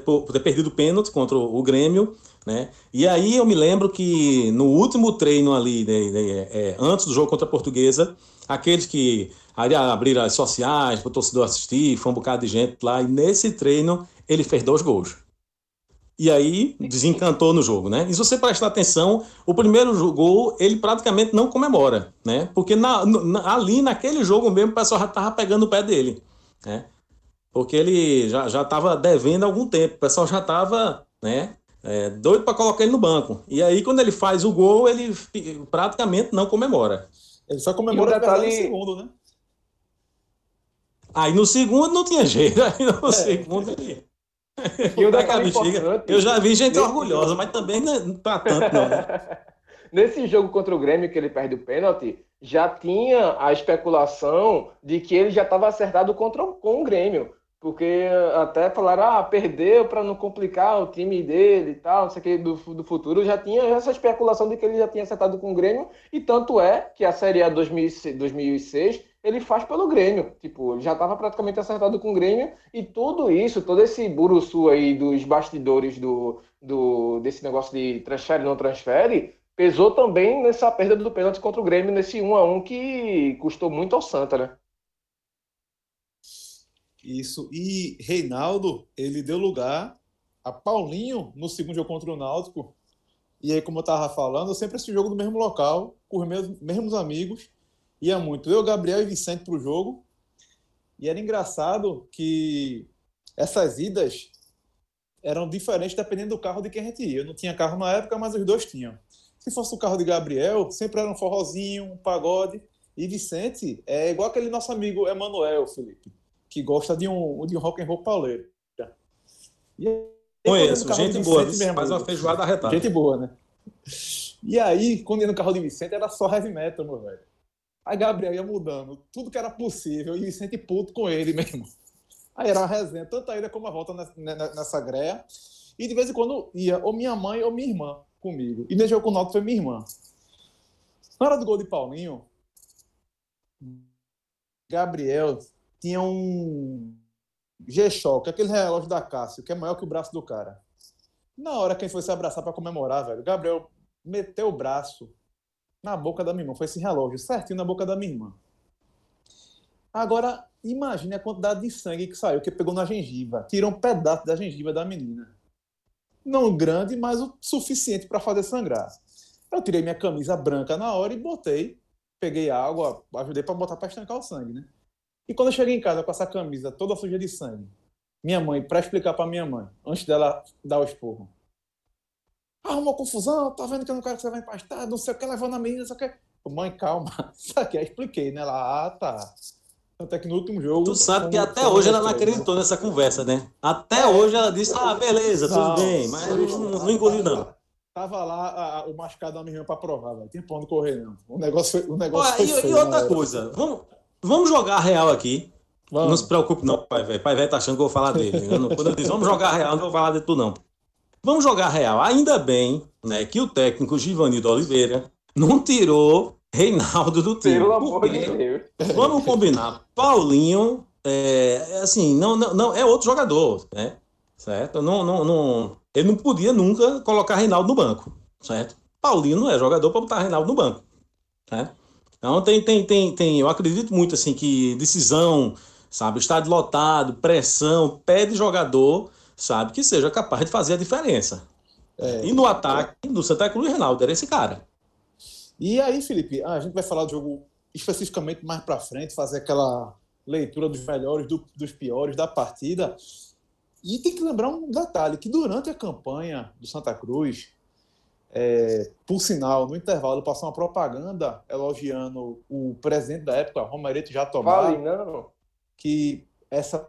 Speaker 3: Por ter perdido o pênalti contra o Grêmio. Né? E aí eu me lembro que no último treino ali, né, né, é, antes do jogo contra a Portuguesa, aqueles que abriram as sociais para o torcedor assistir, foi um bocado de gente lá, e nesse treino ele fez dois gols. E aí desencantou no jogo, né? E se você prestar atenção, o primeiro gol ele praticamente não comemora, né? Porque na, na, ali naquele jogo mesmo o pessoal já estava pegando o pé dele, né? Porque ele já estava devendo algum tempo, o pessoal já estava, né? É, doido para colocar ele no banco. E aí, quando ele faz o gol, ele praticamente não comemora.
Speaker 2: Ele só comemora o detalhe... no segundo, né?
Speaker 3: Aí no segundo não tinha jeito. [LAUGHS] Aí no é. segundo ele.
Speaker 4: E o [LAUGHS] detalhe
Speaker 3: Eu já vi gente orgulhosa, mas também não é para tanto, não. Né? [LAUGHS]
Speaker 4: Nesse jogo contra o Grêmio, que ele perde o pênalti, já tinha a especulação de que ele já estava acertado contra, com o Grêmio. Porque até falaram, ah, perdeu para não complicar o time dele e tal, não sei o que, do, do futuro. Já tinha essa especulação de que ele já tinha acertado com o Grêmio, e tanto é que a Série A 2006 ele faz pelo Grêmio. Tipo, ele já estava praticamente acertado com o Grêmio, e tudo isso, todo esse buruçu aí dos bastidores do, do, desse negócio de transfere não transfere, pesou também nessa perda do pênalti contra o Grêmio, nesse 1 a 1 que custou muito ao Santa, né?
Speaker 2: Isso. E Reinaldo, ele deu lugar a Paulinho no segundo jogo contra o Náutico. E aí, como eu estava falando, eu sempre assisti jogo no mesmo local, com os meus mesmos amigos. Ia muito eu, Gabriel e Vicente para o jogo. E era engraçado que essas idas eram diferentes dependendo do carro de quem a gente ia. Eu não tinha carro na época, mas os dois tinham. Se fosse o carro de Gabriel, sempre era um forrozinho, um pagode. E Vicente é igual aquele nosso amigo Emanuel, Felipe que gosta de um, de um rock and roll pauleiro.
Speaker 3: E Conheço, gente boa, faz uma feijoada arretada.
Speaker 2: Gente boa, né? E aí, quando ia no carro de Vicente, era só heavy metal, meu velho. Aí Gabriel ia mudando tudo que era possível e Vicente puto com ele [LAUGHS] mesmo. Aí era uma resenha, tanto a ida como a volta nessa, nessa greia. E de vez em quando ia ou minha mãe ou minha irmã comigo. E nesse jogo com o Náutico foi minha irmã. Na hora do gol de Paulinho, Gabriel tinha um G-Shock, aquele relógio da Cássio, que é maior que o braço do cara. Na hora quem foi se abraçar para comemorar, velho, Gabriel meteu o braço na boca da minha irmã. Foi esse relógio, certinho na boca da minha irmã. Agora, imagine a quantidade de sangue que saiu, que pegou na gengiva. Tirou um pedaço da gengiva da menina. Não grande, mas o suficiente para fazer sangrar. Eu tirei minha camisa branca na hora e botei. Peguei água, ajudei para botar para estancar o sangue, né? E quando eu cheguei em casa com essa camisa toda suja de sangue, minha mãe, para explicar para minha mãe, antes dela dar o esporro, arrumou confusão, tá vendo que eu não quero que você vá empastar, não sei o que, levando a menina, não sei o que. Mãe, calma. [LAUGHS] Isso aqui, eu expliquei, né? Ela, ah, tá. Até que no último jogo.
Speaker 3: Tu sabe que até hoje ela não acreditou nessa conversa, né? Até hoje ela disse, ah, beleza, tudo não, bem, mas não, não engoliu, não.
Speaker 2: Tava lá a, a, o machucado da minha pra provar, velho. Tem pra onde correr, não. O negócio, o negócio
Speaker 3: Ué, e, e, outra né? coisa, vamos, vamos jogar real aqui. Vamos. Não se preocupe, não, pai velho. Pai velho tá achando que eu vou falar dele. Eu não, quando eu disse, vamos jogar real, não vou falar de tu, não. Vamos jogar real. Ainda bem né, que o técnico Givanildo Oliveira não tirou Reinaldo do time. Pelo amor de Deus. Vamos combinar. Paulinho, é, assim, não, não, não, é outro jogador, né? Certo? Não, não, não, ele não podia nunca colocar Reinaldo no banco, certo? Paulinho não é jogador para botar Reinaldo no banco, né? Então tem, tem, tem, tem, eu acredito muito assim que decisão, sabe, estádio lotado, pressão, pede jogador, sabe, que seja capaz de fazer a diferença. É, e no ataque, no Santa Cruz, Reinaldo era esse cara.
Speaker 2: E aí, Felipe, a gente vai falar do jogo especificamente mais para frente, fazer aquela leitura dos melhores, do, dos piores da partida. E tem que lembrar um detalhe, que durante a campanha do Santa Cruz, é, por sinal, no intervalo passou uma propaganda elogiando o presidente da época, Romerito Jatobá,
Speaker 4: vale, não.
Speaker 2: que essa,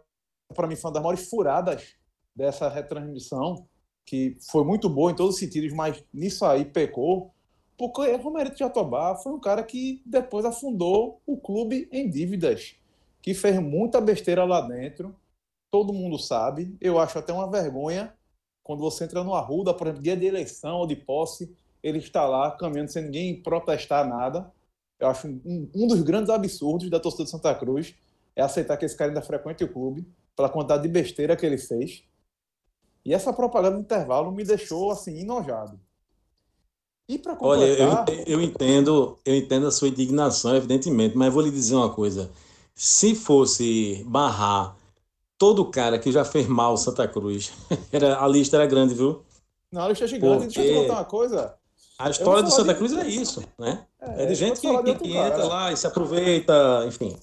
Speaker 2: para mim, foi uma das maiores furadas dessa retransmissão, que foi muito boa em todos os sentidos, mas nisso aí pecou, porque Romerito Jatobá foi um cara que depois afundou o clube em dívidas, que fez muita besteira lá dentro, todo mundo sabe. Eu acho até uma vergonha quando você entra no Arruda, por exemplo, dia de eleição ou de posse, ele está lá caminhando sem ninguém protestar nada. Eu acho um, um dos grandes absurdos da torcida de Santa Cruz é aceitar que esse cara ainda frequente o clube pela quantidade de besteira que ele fez. E essa propaganda do intervalo me deixou assim enojado.
Speaker 3: E para completar... Olha, eu, eu entendo, eu entendo a sua indignação, evidentemente, mas vou lhe dizer uma coisa. Se fosse barrar todo cara que já fez mal Santa Cruz, [LAUGHS] era, a lista era grande, viu?
Speaker 2: Não, a lista é gigante. Porque... Deixa eu te contar uma coisa.
Speaker 3: A história do Santa de... Cruz é isso, né? É, é de gente que, que, que entra lá e se aproveita, enfim.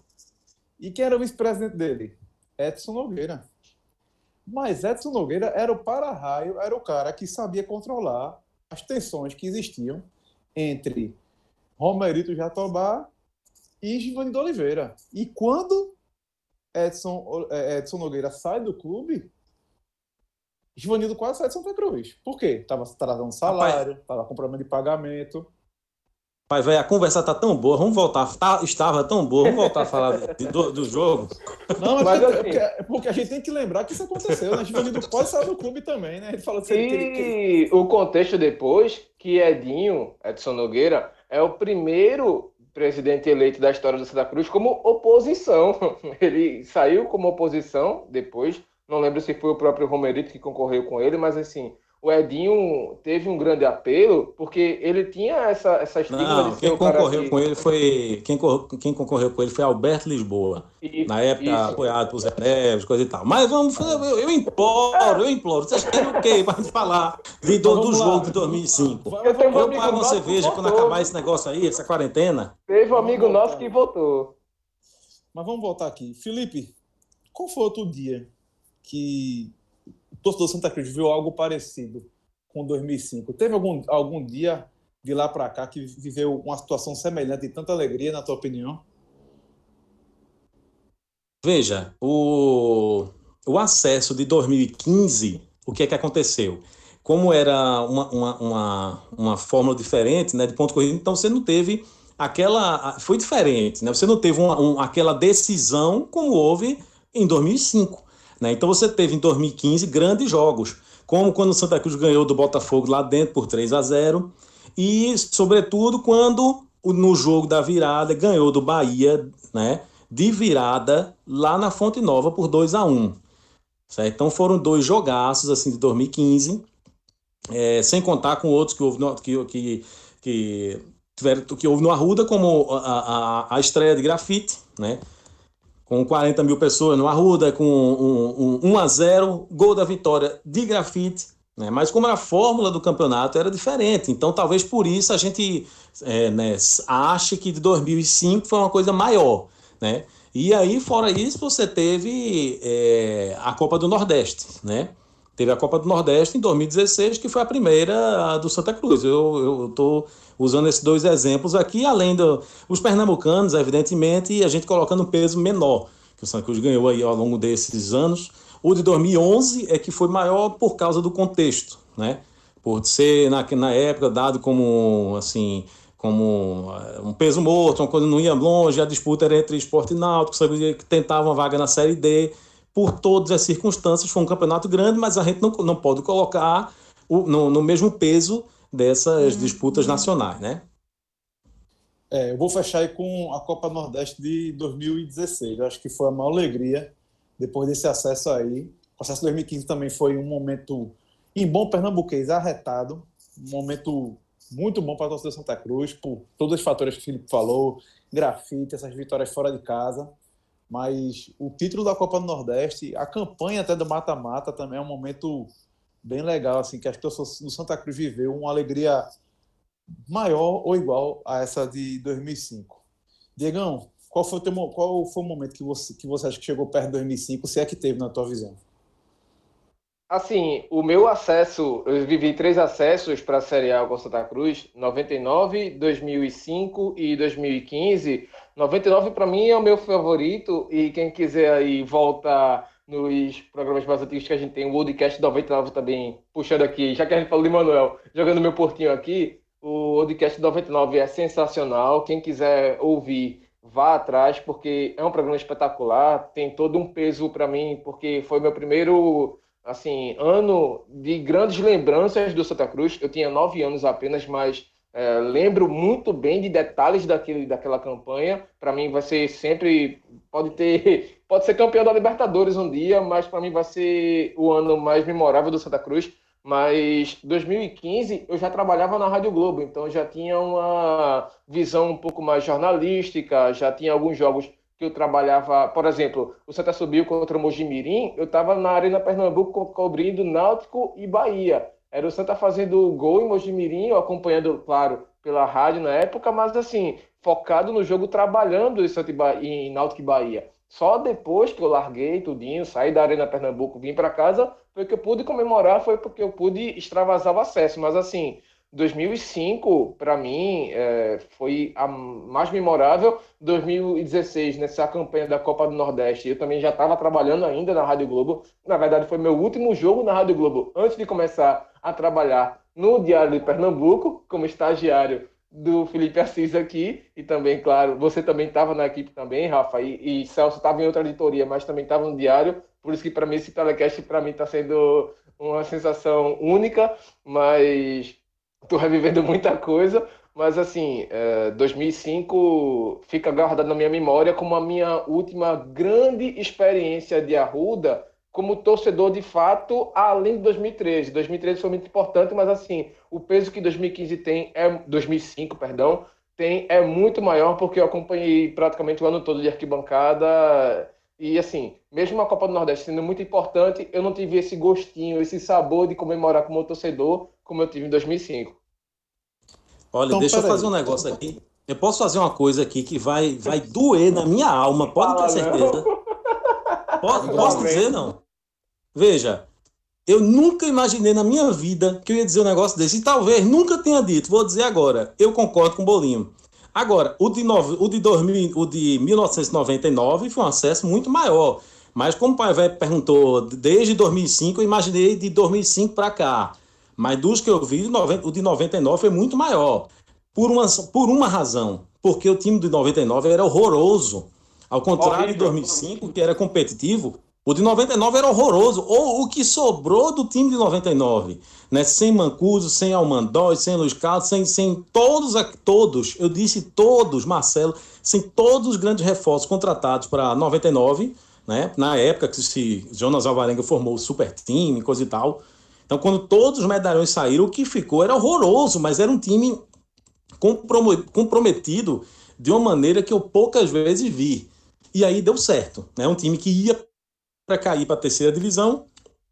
Speaker 2: E quem era o vice-presidente dele? Edson Nogueira. Mas Edson Nogueira era o para-raio, era o cara que sabia controlar as tensões que existiam entre Romerito Jatobá e Givanni Oliveira. E quando Edson, é, Edson Nogueira sai do clube, Givanildo quase sai de Santa Cruz. Por quê? Tava trazendo salário, Rapaz, tava com problema de pagamento.
Speaker 3: Pai, velho, a conversa tá tão boa, vamos voltar. Tá, estava tão boa, vamos voltar a falar do, do jogo.
Speaker 2: Não, mas, é, porque, é porque, a gente tem que lembrar que isso aconteceu, né? Givanildo pode sair do clube também, né? Ele falou
Speaker 4: assim, e que ele... o contexto depois, que Edinho, Edson Nogueira, é o primeiro presidente eleito da história do Santa Cruz como oposição. [LAUGHS] Ele saiu como oposição depois, não lembro se foi o próprio Romerito que concorreu com ele, mas assim, o Edinho teve um grande apelo porque ele tinha essa, essa estigma
Speaker 3: Não, de ser quem concorreu que... com ele foi quem, quem concorreu com ele foi Alberto Lisboa. Isso, na época isso. apoiado por Zé Neves coisa e tal. Mas vamos eu, eu imploro eu imploro. Vocês querem o quê? Para falar de, do, do jogo de 2005 eu, eu pago uma cerveja quando acabar esse negócio aí essa quarentena.
Speaker 4: Teve um amigo nosso que votou.
Speaker 2: Mas vamos voltar aqui. Felipe qual foi outro dia que torcedor Santa Cruz viu algo parecido com 2005? Teve algum, algum dia de lá para cá que viveu uma situação semelhante e tanta alegria, na tua opinião?
Speaker 3: Veja, o, o acesso de 2015, o que é que aconteceu? Como era uma, uma, uma, uma fórmula diferente, né, de ponto corrido, então você não teve aquela. Foi diferente, né? Você não teve uma, um, aquela decisão como houve em 2005. Né? Então você teve em 2015 grandes jogos, como quando o Santa Cruz ganhou do Botafogo lá dentro por 3 a 0 e, sobretudo, quando no jogo da virada ganhou do Bahia né, de virada lá na Fonte Nova por 2 a 1 certo? Então foram dois jogaços assim, de 2015, é, sem contar com outros que houve no, que, que, que, tiveram, que houve no Arruda, como a, a, a estreia de grafite, né? Com 40 mil pessoas no Arruda, com um, um, 1 a 0 gol da vitória de grafite. Né? Mas como a fórmula do campeonato era diferente, então talvez por isso a gente é, né, ache que de 2005 foi uma coisa maior. Né? E aí, fora isso, você teve é, a Copa do Nordeste, né? Teve a Copa do Nordeste em 2016, que foi a primeira do Santa Cruz. Eu estou usando esses dois exemplos aqui, além dos pernambucanos, evidentemente, e a gente colocando um peso menor, que o Santa Cruz ganhou aí ao longo desses anos. O de 2011 é que foi maior por causa do contexto, né? Por ser, na, na época, dado como, assim, como eh, um peso morto, uma coisa não ia longe, a disputa era entre esporte e náutico, sabia que tentava uma vaga na Série D, por todas as circunstâncias. Foi um campeonato grande, mas a gente não, não pode colocar o, no, no mesmo peso dessas uhum. disputas nacionais, né?
Speaker 2: É, eu vou fechar aí com a Copa Nordeste de 2016. Eu acho que foi a maior alegria depois desse acesso aí. O acesso de 2015 também foi um momento, em bom pernambuquês, arretado. Um momento muito bom para a torcida Santa Cruz, por todos os fatores que o Felipe falou, grafite, essas vitórias fora de casa. Mas o título da Copa do Nordeste, a campanha até do mata-mata também é um momento bem legal, assim, que acho que o Santa Cruz viveu uma alegria maior ou igual a essa de 2005. Diegão, qual foi o, teu, qual foi o momento que você, que você acha que chegou perto de 2005, se é que teve na tua visão?
Speaker 4: Assim, o meu acesso, eu vivi três acessos para a Série A com Santa Cruz, 99, 2005 e 2015. 99 para mim é o meu favorito e quem quiser aí voltar nos programas mais antigos que a gente tem, o Woodcast 99 também, puxando aqui, já que a gente falou de Manuel, jogando meu portinho aqui, o Woodcast 99 é sensacional. Quem quiser ouvir, vá atrás, porque é um programa espetacular, tem todo um peso para mim, porque foi meu primeiro assim, ano de grandes lembranças do Santa Cruz. Eu tinha nove anos apenas, mas é, lembro muito bem de detalhes daquele, daquela campanha. Para mim vai ser sempre pode ter [LAUGHS] pode ser campeão da Libertadores um dia, mas para mim vai ser o ano mais memorável do Santa Cruz. Mas 2015 eu já trabalhava na Rádio Globo, então já tinha uma visão um pouco mais jornalística, já tinha alguns jogos que eu trabalhava, por exemplo, o Santa subiu contra o Mojimirim, eu estava na Arena Pernambuco cobrindo Náutico e Bahia. Era o Santa fazendo gol em Mojimirim, acompanhando, claro, pela rádio na época, mas assim, focado no jogo, trabalhando em, Santa em Náutico e Bahia. Só depois que eu larguei tudinho, saí da Arena Pernambuco, vim para casa, foi que eu pude comemorar, foi porque eu pude extravasar o acesso. Mas assim, 2005, para mim, é, foi a mais memorável. 2016, nessa campanha da Copa do Nordeste, eu também já estava trabalhando ainda na Rádio Globo. Na verdade, foi meu último jogo na Rádio Globo antes de começar a trabalhar no Diário de Pernambuco, como estagiário do Felipe Assis aqui. E também, claro, você também estava na equipe também, Rafa, e, e Celso estava em outra editoria, mas também estava no Diário. Por isso que, para mim, esse telecast, para mim, está sendo uma sensação única, mas [LAUGHS] tô revivendo muita coisa, mas assim, é, 2005 fica guardado na minha memória como a minha última grande experiência de Arruda como torcedor de fato, além de 2013. 2013 foi muito importante, mas assim, o peso que 2015 tem é 2005, perdão, tem é muito maior porque eu acompanhei praticamente o ano todo de arquibancada e assim, mesmo a Copa do Nordeste sendo muito importante, eu não tive esse gostinho, esse sabor de comemorar como torcedor, como eu tive em 2005.
Speaker 3: Olha, então, deixa eu fazer aí. um negócio aqui. Eu posso fazer uma coisa aqui que vai, vai doer na minha alma, pode ter certeza. [LAUGHS] Posso, posso dizer, não? Veja, eu nunca imaginei na minha vida que eu ia dizer um negócio desse. E talvez nunca tenha dito. Vou dizer agora. Eu concordo com o Bolinho. Agora, o de, nove, o de, 2000, o de 1999 foi um acesso muito maior. Mas como o Pai Velho perguntou, desde 2005, eu imaginei de 2005 para cá. Mas dos que eu vi, o de 99 foi muito maior. Por uma, por uma razão. Porque o time de 99 era horroroso. Ao contrário de 2005, que era competitivo, o de 99 era horroroso. Ou o que sobrou do time de 99. Né? Sem Mancuso, sem Almandói, sem Luiz Carlos, sem, sem todos, todos, eu disse todos, Marcelo, sem todos os grandes reforços contratados para 99, né? na época que se Jonas Alvarenga formou o super time, coisa e tal. Então, quando todos os medalhões saíram, o que ficou era horroroso, mas era um time comprometido de uma maneira que eu poucas vezes vi. e aí deu certo. Né? Um time que ia para cair para a terceira divisão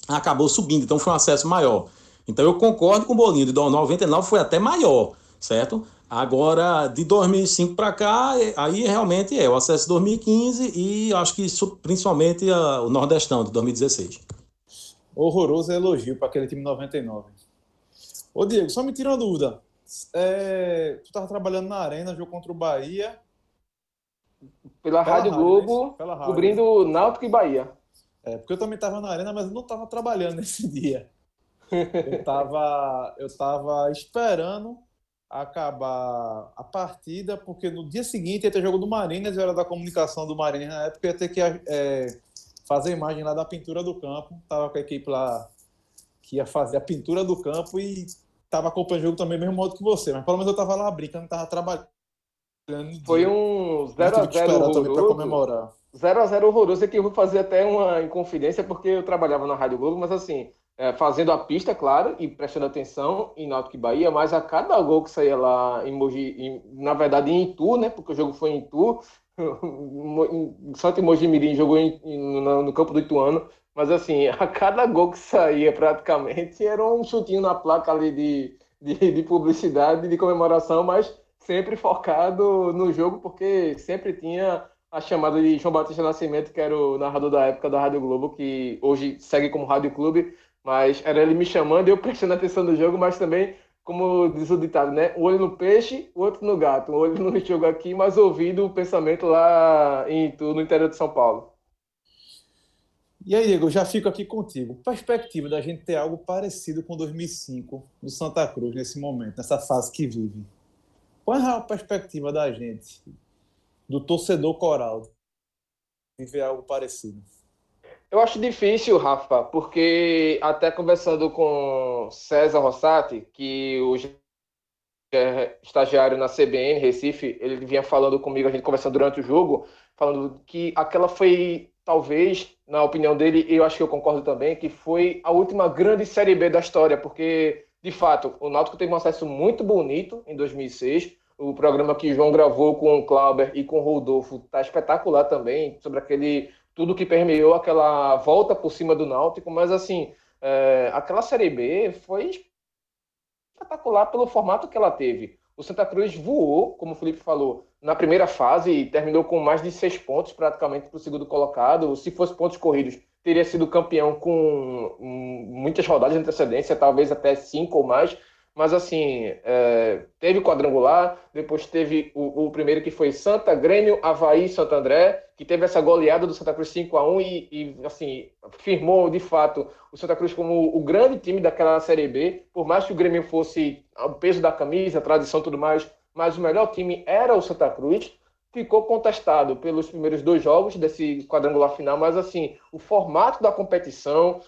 Speaker 3: acabou subindo, então foi um acesso maior. Então eu concordo com o Bolinho, de 99 foi até maior, certo? Agora, de 2005 para cá, é, aí realmente é o acesso de 2015 e acho que principalmente o Nordestão de 2016.
Speaker 2: Horroroso elogio para aquele time 99. Ô Diego, só me tira uma dúvida. É, tu estava trabalhando na Arena, jogo contra o Bahia.
Speaker 4: Pela, pela Rádio, Rádio Globo, pela rádio. cobrindo Náutico e Bahia.
Speaker 2: É, porque eu também estava na Arena, mas não estava trabalhando [LAUGHS] nesse dia. Eu estava eu tava esperando acabar a partida, porque no dia seguinte ia ter jogo do Marinas, eu era da comunicação do Marinas na época, ia ter que é, fazer a imagem lá da pintura do campo. Tava com a equipe lá que ia fazer a pintura do campo e tava acompanhando o jogo também, mesmo modo que você, mas pelo menos eu tava lá brincando, tava trabalhando.
Speaker 4: Foi um 0x0 horroroso. comemorar. 0x0 horroroso, é que eu vou fazer até uma inconfidência, porque eu trabalhava na Rádio Globo, mas assim, é, fazendo a pista, claro, e prestando atenção em Náutico e Bahia, mas a cada gol que saía lá em Mogi, em, na verdade em Itu, né, porque o jogo foi em Itu, Santo Mogi Mirim jogou em, no, no, campo do Ituano, mas assim, [LAUGHS] a cada gol que saía praticamente era um chutinho na placa ali de, de, de publicidade, de comemoração, mas sempre focado no jogo, porque sempre tinha a chamada de João Batista Nascimento, que era o narrador da época da Rádio Globo, que hoje segue como Rádio Clube, mas era ele me chamando eu [LAUGHS] prestando atenção no jogo, mas também, como diz o ditado, né? Um olho no peixe, o outro no gato. Um olho no [LAUGHS] jogo aqui, mas ouvindo o pensamento lá em no interior de São Paulo.
Speaker 2: E aí, Diego, já fico aqui contigo. Perspectiva da gente ter algo parecido com 2005 no Santa Cruz, nesse momento, nessa fase que vive. Qual é a perspectiva da gente, do torcedor coral, de ver algo parecido?
Speaker 4: Eu acho difícil, Rafa, porque até conversando com César Rossati, que hoje é estagiário na CBN Recife, ele vinha falando comigo, a gente conversando durante o jogo, falando que aquela foi, talvez, na opinião dele, e eu acho que eu concordo também, que foi a última grande Série B da história, porque, de fato, o Náutico teve um acesso muito bonito em 2006, o programa que João gravou com o Clauber e com o Rodolfo tá espetacular também, sobre aquele tudo que permeou aquela volta por cima do Náutico, mas assim, é, aquela Série B foi espetacular pelo formato que ela teve. O Santa Cruz voou, como o Felipe falou, na primeira fase e terminou com mais de seis pontos praticamente para o segundo colocado. Se fosse pontos corridos, teria sido campeão com hum, muitas rodadas de antecedência, talvez até cinco ou mais. Mas assim, é, teve quadrangular, depois teve o, o, primeiro que foi Santa, Grêmio, Havaí, Santo André, que teve essa goleada do Santa Cruz 5 a 1 e, e assim, firmou de fato o Santa Cruz como o grande time daquela Série B, por mais que o Grêmio fosse o peso da camisa, tradição e tudo mais, mas o melhor time era o Santa Cruz. Ficou contestado pelos primeiros dois jogos desse quadrangular final, mas assim, o formato da competição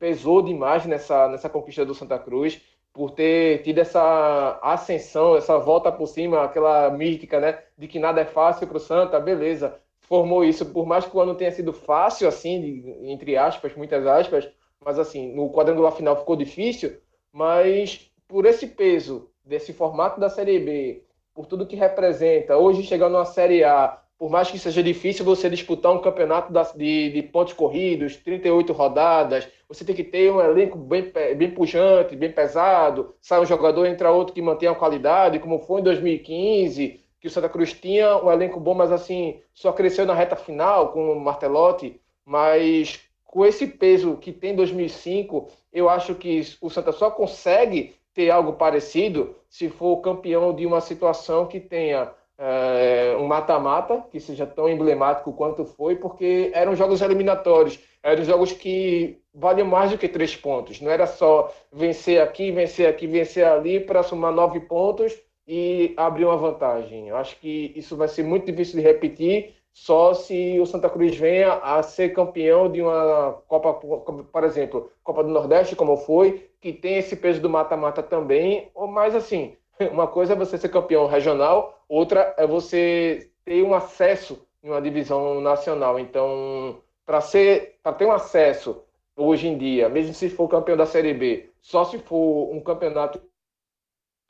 Speaker 4: pesou demais nessa, nessa conquista do Santa Cruz por ter tido essa ascensão, essa volta por cima, aquela mística, né, de que nada é fácil para o Santa, beleza, formou isso, por mais que o ano tenha sido fácil, assim, entre aspas, muitas aspas, mas assim, no quadrangular final ficou difícil, mas por esse peso desse formato da Série B, por tudo que representa, hoje chegando na Série A, por mais que seja difícil você disputar um campeonato de, de pontos corridos, 38 rodadas, você tem que ter um elenco bem, bem puxante, bem pesado, sai um jogador, entra outro que mantém a qualidade, como foi em 2015, que o Santa Cruz tinha um elenco bom, mas assim, só cresceu na reta final com o Martelotti, mas com esse peso que tem em 2005, eu acho que o Santa só consegue ter algo parecido se for campeão de uma situação que tenha é, um mata-mata que seja tão emblemático quanto foi, porque eram jogos eliminatórios, eram jogos que valiam mais do que três pontos. Não era só vencer aqui, vencer aqui, vencer ali para somar nove pontos e abrir uma vantagem. Acho que isso vai ser muito difícil de repetir só se o Santa Cruz venha a ser campeão de uma Copa, por exemplo, Copa do Nordeste, como foi, que tem esse peso do mata-mata também, ou mais assim, [LAUGHS] uma coisa é você ser campeão regional, outra é você ter um acesso em uma divisão nacional. Então, para ser, para ter um acesso hoje em dia, mesmo se for campeão da Série B, só se for um campeonato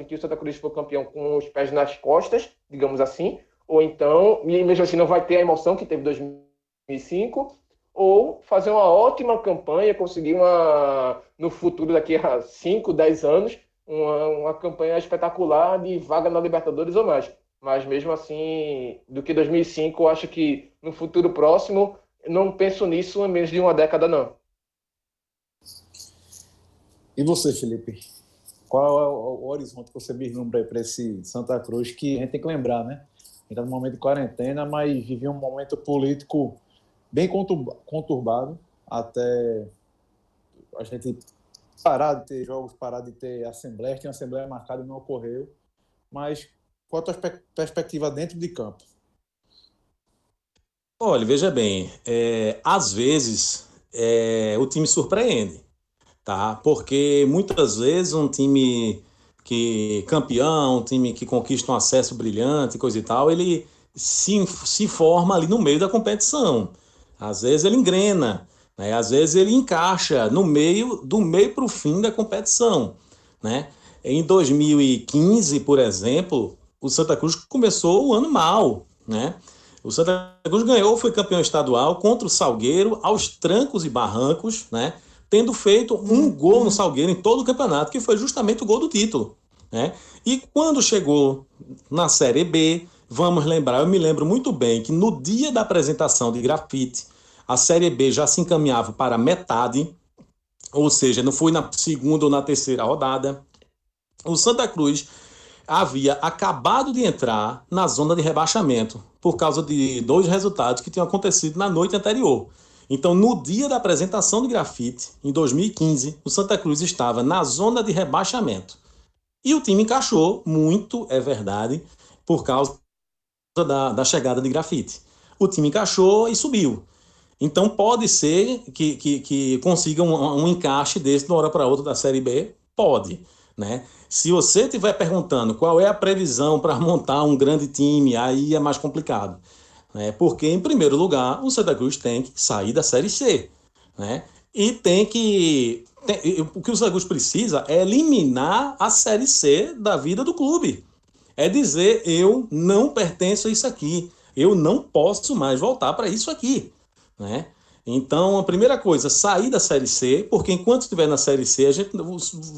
Speaker 4: que o Santa Cruz for campeão com os pés nas costas, digamos assim, ou então, mesmo assim, não vai ter a emoção que teve em 2005, ou fazer uma ótima campanha, conseguir uma, no futuro, daqui a 5, 10 anos, uma, uma campanha espetacular de vaga na Libertadores ou mais. Mas mesmo assim, do que 2005, eu acho que no futuro próximo, não penso nisso em menos de uma década, não.
Speaker 2: E você, Felipe? Qual é o horizonte que você vislumbra para esse Santa Cruz que a gente tem que lembrar, né? A gente está num momento de quarentena, mas vivia um momento político bem conturbado até a gente parar de ter jogos, parar de ter assembleias, tem assembleia marcada e não ocorreu. Mas qual a tua perspectiva dentro de campo?
Speaker 3: Olha, veja bem, é, às vezes é, o time surpreende, tá? Porque muitas vezes um time que campeão, um time que conquista um acesso brilhante, coisa e tal, ele se, se forma ali no meio da competição. Às vezes ele engrena, né? às vezes ele encaixa no meio, do meio para o fim da competição. Né? Em 2015, por exemplo, o Santa Cruz começou o ano mal. Né? O Santa Cruz ganhou, foi campeão estadual contra o Salgueiro, aos trancos e barrancos, né? Tendo feito um gol no Salgueiro em todo o campeonato, que foi justamente o gol do título. Né? E quando chegou na Série B, vamos lembrar, eu me lembro muito bem que no dia da apresentação de grafite, a Série B já se encaminhava para metade, ou seja, não foi na segunda ou na terceira rodada. O Santa Cruz havia acabado de entrar na zona de rebaixamento por causa de dois resultados que tinham acontecido na noite anterior. Então, no dia da apresentação do grafite, em 2015, o Santa Cruz estava na zona de rebaixamento. E o time encaixou muito, é verdade, por causa da, da chegada de grafite. O time encaixou e subiu. Então pode ser que, que, que consiga um, um, encaixe desse de uma hora para outra da Série B? Pode. Né? Se você estiver perguntando qual é a previsão para montar um grande time, aí é mais complicado. Né? Porque, em primeiro lugar, o Santa Cruz tem que sair da Série C. Né? E tem que. Tem, o que o Santa Cruz precisa é eliminar a Série C da vida do clube. É dizer, eu não pertenço a isso aqui. Eu não posso mais voltar para isso aqui. Né? Então, a primeira coisa, sair da Série C, porque enquanto estiver na Série C, a gente,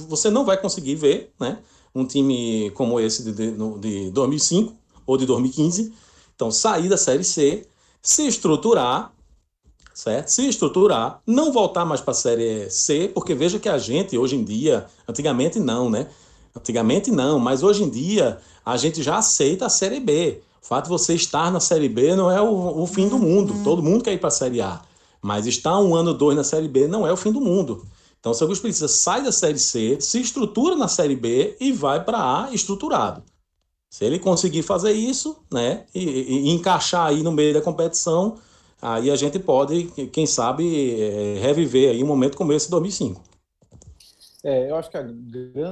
Speaker 3: você não vai conseguir ver né, um time como esse de, de, de 2005 ou de 2015. Então, sair da Série C, se estruturar, certo? Se estruturar, não voltar mais para a Série C, porque veja que a gente, hoje em dia, antigamente não, né? Antigamente não, mas hoje em dia a gente já aceita a Série B. O fato de você estar na Série B não é o, o fim do mundo. Uhum. Todo mundo quer ir para a Série A. Mas estar um ano, dois na Série B não é o fim do mundo. Então, o São Augusto precisa sai da Série C, se estrutura na Série B e vai para A estruturado. Se ele conseguir fazer isso, né, e, e, encaixar aí no meio da competição, aí a gente pode, quem sabe, é, reviver aí um momento como esse de 2005.
Speaker 2: É, eu acho que a,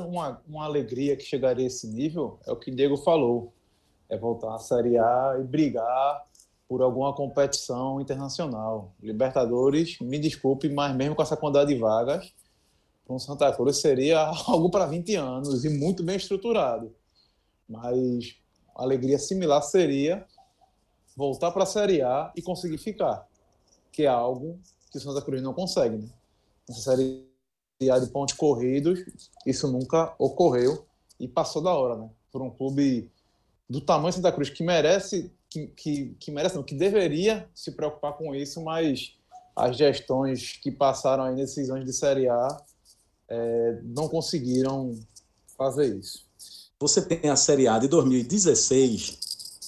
Speaker 2: uma, uma alegria que chegaria a esse nível é o que o Diego falou é voltar à Série A e brigar por alguma competição internacional. Libertadores, me desculpe, mas mesmo com essa quantidade de vagas, para um Santa Cruz seria [LAUGHS] algo para 20 anos e muito bem estruturado. Mas a alegria similar seria voltar para a Série A e conseguir ficar, que é algo que o Santa Cruz não consegue. Né? Essa Série A de pontos corridos, isso nunca ocorreu e passou da hora, né? Por um clube do tamanho Santa Cruz que merece, que, que, que merece, não, que deveria se preocupar com isso, mas as gestões que passaram aí nesses anos de Série A é, não conseguiram fazer isso.
Speaker 3: Você tem a Série A de 2016,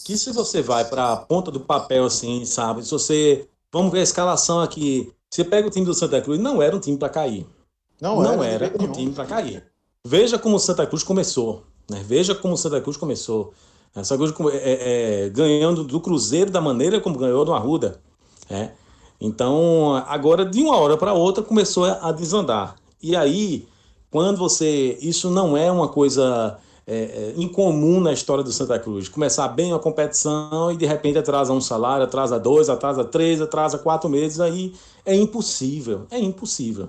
Speaker 3: que se você vai para a ponta do papel assim, sabe? Se você. Vamos ver a escalação aqui. Você pega o time do Santa Cruz, não era um time para cair. Não, não era, era um time para cair. Veja como o Santa Cruz começou. Né? Veja como o Santa Cruz começou. Essa coisa é, é, ganhando do Cruzeiro da maneira como ganhou do Arruda. É. Então, agora, de uma hora para outra, começou a desandar. E aí, quando você. Isso não é uma coisa é, é, incomum na história do Santa Cruz. Começar bem a competição e de repente atrasa um salário, atrasa dois, atrasa três, atrasa quatro meses, aí é impossível. É impossível.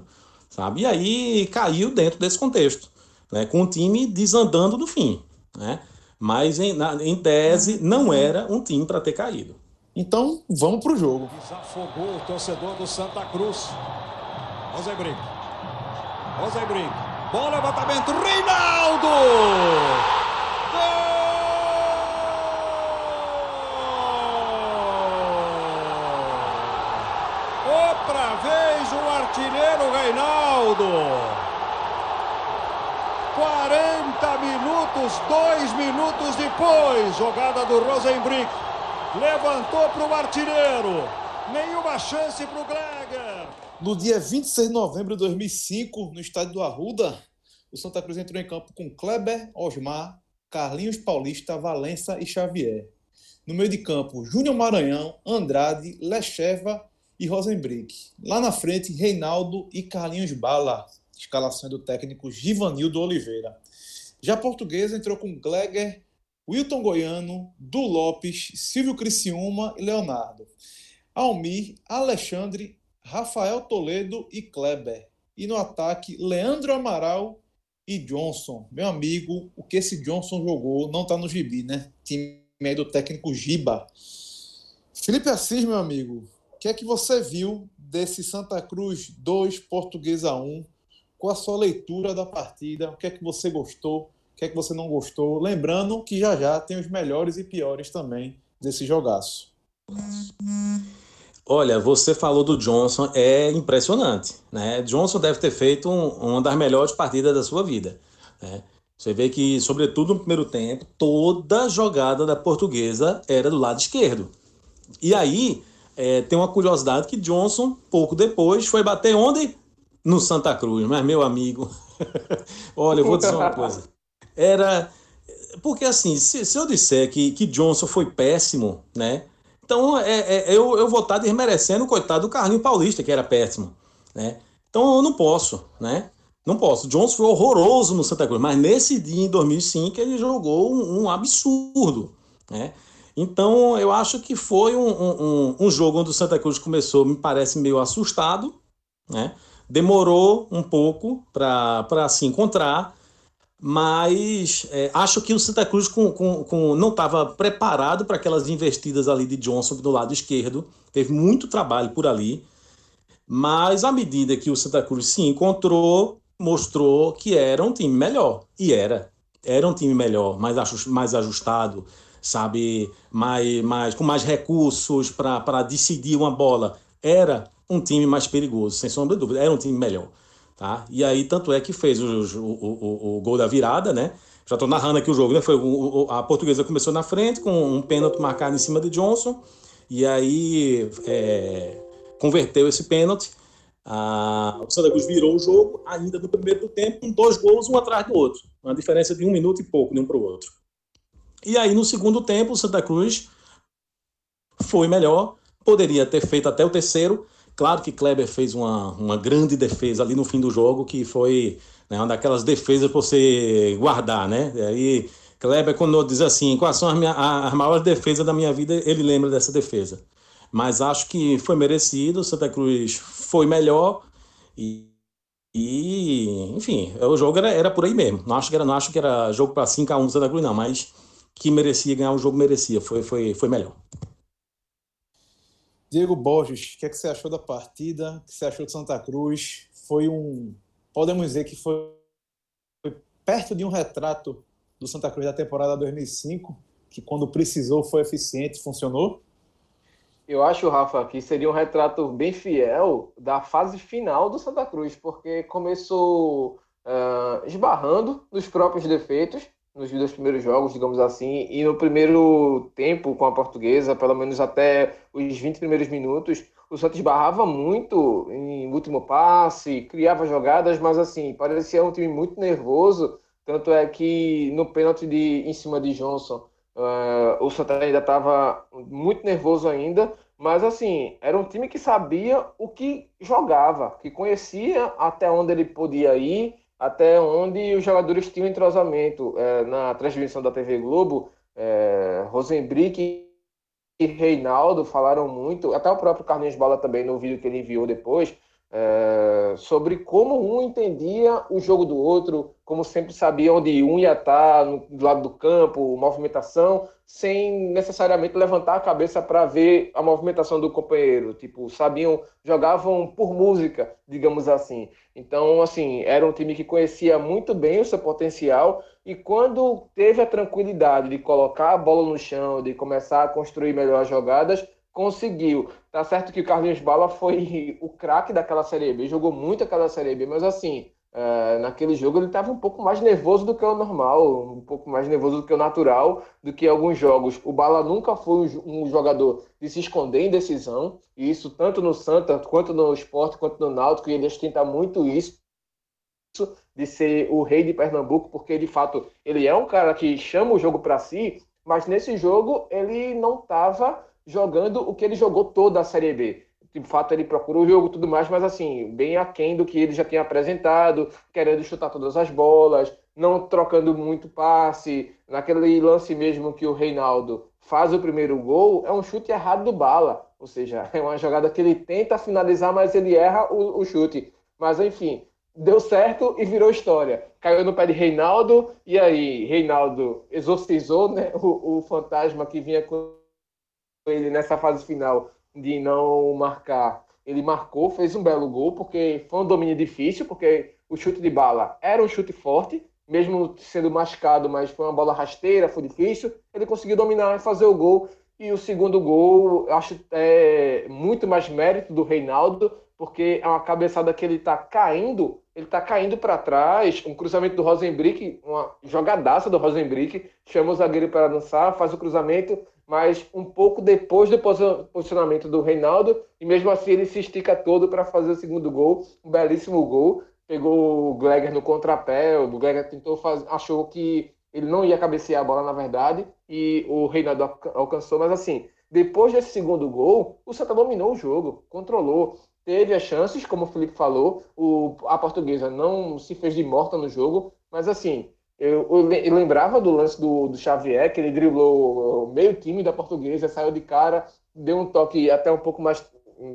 Speaker 3: Sabe? E aí caiu dentro desse contexto, né? com o time desandando do fim. Né? Mas em, na, em tese não era um time para ter caído.
Speaker 2: Então vamos para o jogo.
Speaker 5: Desafogou o torcedor do Santa Cruz. Rosenbrink. Rosenbrink. Bom levantamento. Reinaldo! Gol! Outra vez o artilheiro Reinaldo. 40 minutos, dois minutos depois, jogada do Rosenbrink. Levantou para o artilheiro. Nenhuma chance para o Gleger.
Speaker 2: No dia 26 de novembro de 2005, no estádio do Arruda, o Santa Cruz entrou em campo com Kleber, Osmar, Carlinhos Paulista, Valença e Xavier. No meio de campo, Júnior Maranhão, Andrade, Lecheva e Rosenbrick. Lá na frente, Reinaldo e Carlinhos Bala, escalação do técnico Givanildo Oliveira. Já a portuguesa entrou com Gleger, Wilton Goiano, Du Lopes, Silvio Criciúma e Leonardo. Almir, Alexandre, Rafael Toledo e Kleber. E no ataque, Leandro Amaral e Johnson. Meu amigo, o que esse Johnson jogou não está no gibi, né? Time do técnico Giba. Felipe Assis, meu amigo, o que é que você viu desse Santa Cruz 2, Portuguesa 1? Qual a sua leitura da partida? O que é que você gostou? O que é que você não gostou? Lembrando que já já tem os melhores e piores também desse jogaço.
Speaker 3: Olha, você falou do Johnson, é impressionante. Né? Johnson deve ter feito um, uma das melhores partidas da sua vida. Né? Você vê que, sobretudo no primeiro tempo, toda jogada da portuguesa era do lado esquerdo. E aí, é, tem uma curiosidade que Johnson, pouco depois, foi bater onde? No Santa Cruz. Mas, meu amigo, [LAUGHS] olha, eu vou dizer uma coisa. Era. Porque, assim, se, se eu disser que, que Johnson foi péssimo, né? Então, é, é, eu, eu vou estar desmerecendo o coitado do Carlinho Paulista, que era péssimo. Né? Então, eu não posso, né? Não posso. Johnson foi horroroso no Santa Cruz, mas nesse dia, em 2005, ele jogou um, um absurdo, né? Então, eu acho que foi um, um, um, jogo onde o Santa Cruz começou, me parece, meio assustado, né? Demorou um pouco para se encontrar, mas é, acho que o Santa Cruz com, com, com não estava preparado para aquelas investidas ali de Johnson do lado esquerdo, teve muito trabalho por ali, mas à medida que o Santa Cruz se encontrou, mostrou que era um time melhor, e era, era um time melhor, mais, mais ajustado, sabe, mais, mais, com mais recursos para decidir uma bola, era um time mais perigoso, sem sombra de dúvida, era um time melhor. Tá? E aí, tanto é que fez o, o, o, o gol da virada, né? Já estou narrando aqui o jogo, né? Foi a portuguesa começou na frente com um pênalti marcado em cima de Johnson. E aí é, converteu esse pênalti. A, o Santa Cruz virou o jogo ainda no primeiro tempo, com dois gols, um atrás do outro. Uma diferença de um minuto e pouco de um para o outro. E aí, no segundo tempo, o Santa Cruz foi melhor, poderia ter feito até o terceiro, Claro que Kleber fez uma, uma grande defesa ali no fim do jogo, que foi né, uma daquelas defesas para você guardar, né? E aí, Kleber, quando diz assim, quais são as, minha, as maiores defesas da minha vida, ele lembra dessa defesa. Mas acho que foi merecido, Santa Cruz foi melhor e, e enfim, o jogo era, era por aí mesmo. Não acho que era, não acho que era jogo para 5 a 1 do Santa Cruz, não, mas que merecia ganhar o jogo, merecia, foi, foi, foi melhor.
Speaker 2: Diego Borges, o que, é que você achou da partida? O que você achou de Santa Cruz? Foi um. Podemos dizer que foi, foi perto de um retrato do Santa Cruz da temporada 2005, que quando precisou foi eficiente, funcionou?
Speaker 4: Eu acho, Rafa, que seria um retrato bem fiel da fase final do Santa Cruz, porque começou uh, esbarrando nos próprios defeitos, nos dois primeiros jogos, digamos assim, e no primeiro tempo com a portuguesa, pelo menos até os 20 primeiros minutos, o Santos barrava muito em último passe, criava jogadas, mas assim, parecia um time muito nervoso, tanto é que no pênalti de, em cima de Johnson, uh, o Santos ainda estava muito nervoso ainda, mas assim, era um time que sabia o que jogava, que conhecia até onde ele podia ir, até onde os jogadores tinham entrosamento. É, na transmissão da TV Globo, é, Rosenbrick e Reinaldo falaram muito, até o próprio Carlinhos Bala também no vídeo que ele enviou depois, é, sobre como um entendia o jogo do outro, como sempre sabia onde um ia estar, no, do lado do campo, movimentação, sem necessariamente levantar a cabeça para ver a movimentação do companheiro. Tipo, sabiam, jogavam por música, digamos assim. Então, assim, era um time que conhecia muito bem o seu potencial e quando teve a tranquilidade de colocar a bola no chão, de começar a construir melhor as jogadas, conseguiu. Tá certo que o Carlinhos Bala foi [LAUGHS] o craque daquela Série B, jogou muito aquela Série B, mas assim, é, naquele jogo ele estava um pouco mais nervoso do que o normal, um pouco mais nervoso do que o natural, do que alguns jogos. O Bala nunca foi um jogador de se esconder em decisão, e isso tanto no Santa, quanto no esporte, quanto no Náutico, e ele ostenta muito isso de ser o rei de Pernambuco, porque de fato ele é um cara que chama o jogo para si, mas nesse jogo ele não estava jogando o que ele jogou toda a Série B. De fato, ele procurou o jogo e tudo mais, mas assim, bem aquém do que ele já tinha apresentado, querendo chutar todas as bolas, não trocando muito passe. Naquele lance mesmo que o Reinaldo faz o primeiro gol, é um chute errado do bala. Ou seja, é uma jogada que ele tenta finalizar, mas ele erra o, o chute. Mas enfim, deu certo e virou história. Caiu no pé de Reinaldo, e aí Reinaldo exorcizou né, o, o fantasma que vinha com ele nessa fase final de não marcar. Ele marcou, fez um belo gol, porque foi um domínio difícil, porque o chute de bala era um chute forte, mesmo sendo machucado, mas foi uma bola rasteira, foi difícil. Ele conseguiu dominar e fazer o gol. E o segundo gol, acho é muito mais mérito do Reinaldo, porque é uma cabeçada que ele está caindo, ele está caindo para trás, um cruzamento do Rosenbrick, uma jogadaça do Rosenbrick, chama o zagueiro para dançar, faz o cruzamento, mas um pouco depois do posicionamento do Reinaldo, e mesmo assim ele se estica todo para fazer o segundo gol, um belíssimo gol. Pegou o Gleger no contrapé, o Gleger tentou fazer, achou que ele não ia cabecear a bola na verdade, e o Reinaldo alcançou, mas assim, depois desse segundo gol, o Santa dominou o jogo, controlou, teve as chances, como o Felipe falou, o, a portuguesa não se fez de morta no jogo, mas assim, eu, eu, lembrava do lance do, do Xavier, que ele driblou meio time da portuguesa, saiu de cara, deu um toque até um pouco mais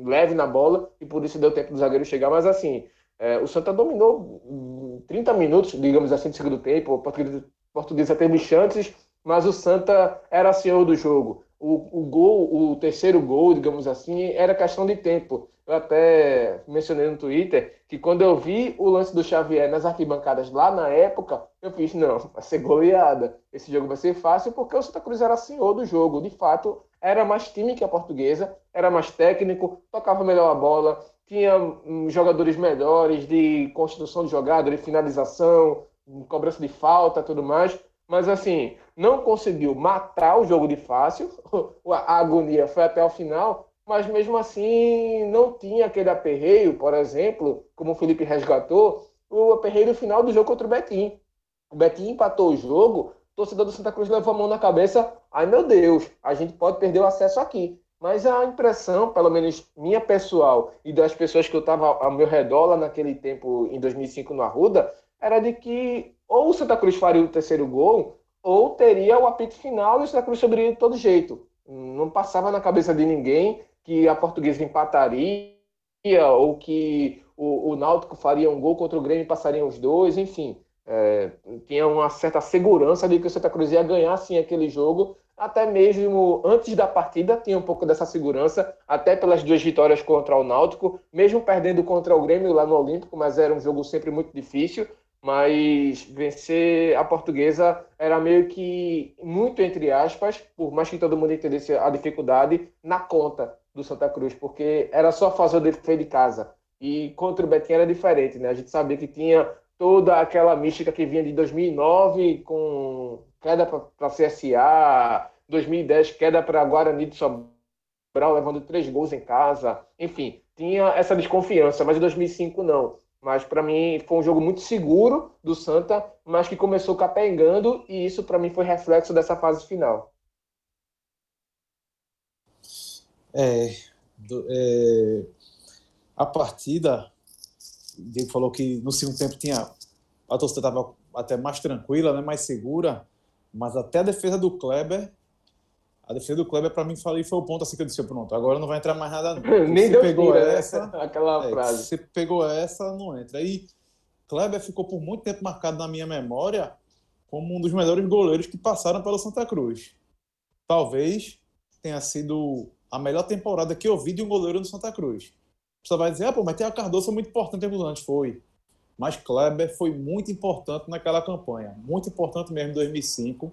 Speaker 4: leve na bola, e por isso deu tempo do zagueiro chegar. Mas assim, é, o Santa dominou 30 minutos, digamos assim, de segundo tempo. A portuguesa teve chances, mas o Santa era senhor do jogo. O, o gol, o terceiro gol, digamos assim, era questão de tempo. Eu até mencionei no Twitter que quando eu vi o lance do Xavier nas arquibancadas lá na época, eu fiz, não, vai ser goleada. Esse jogo vai ser fácil porque o Santa Cruz era senhor do jogo. De fato, era mais time que a portuguesa, era mais técnico, tocava melhor a bola, tinha hum, jogadores melhores de construção de jogada, de finalização, cobrança de falta tudo mais. Mas assim, não conseguiu matar o jogo de fácil. [LAUGHS] A agonia foi até o final, mas mesmo assim não tinha aquele aperreio, por exemplo, como o Felipe resgatou, o aperreio final do jogo contra o Betim. O Betim empatou o jogo, o torcedor do Santa Cruz levou a mão na cabeça, ai meu Deus, a gente pode perder o acesso aqui. Mas a impressão, pelo menos minha pessoal e das pessoas que eu estava ao meu redor lá naquele tempo, em 2005, no Arruda, era de que ou o Santa Cruz faria o terceiro gol, ou teria o apito final e o Santa Cruz sobrevivia de todo jeito. Não passava na cabeça de ninguém que a portuguesa empataria ou que o, o Náutico faria um gol contra o Grêmio e passariam os dois, enfim. É, tinha uma certa segurança de que o Santa Cruz ia ganhar sim aquele jogo, até mesmo antes da partida tinha um pouco dessa segurança, até pelas duas vitórias contra o Náutico, mesmo perdendo contra o Grêmio lá no Olímpico, mas era um jogo sempre muito difícil mas vencer a portuguesa era meio que muito entre aspas, por mais que todo mundo entendesse a dificuldade, na conta do Santa Cruz, porque era só fazer o dever de casa. E contra o Betim era diferente, né? A gente sabia que tinha toda aquela mística que vinha de 2009 com queda para CSA, 2010 queda para Guarani de Sobral, levando três gols em casa. Enfim, tinha essa desconfiança, mas em 2005 não. Mas para mim foi um jogo muito seguro do Santa, mas que começou capengando e isso para mim foi reflexo dessa fase final.
Speaker 2: É, é, a partida, o Diego falou que no segundo tempo tinha a torcida estava até mais tranquila, né, mais segura, mas até a defesa do Kleber, A defesa do Kleber, para mim, falei, foi o ponto assim que eu disse: pronto, agora não vai entrar mais nada. Não. [LAUGHS]
Speaker 4: Nem deu
Speaker 2: pegou
Speaker 4: fim, né?
Speaker 2: essa. [LAUGHS]
Speaker 4: Aquela
Speaker 2: É,
Speaker 4: frase.
Speaker 2: Você pegou essa, não entra. Aí, Kleber ficou por muito tempo marcado na minha memória como um dos melhores goleiros que passaram pelo Santa Cruz. Talvez tenha sido a melhor temporada que eu vi de um goleiro no Santa Cruz. Você vai dizer, ah, pô, mas a Cardoso muito importante antes. Foi. Mas Kleber foi muito importante naquela campanha. Muito importante mesmo em 2005.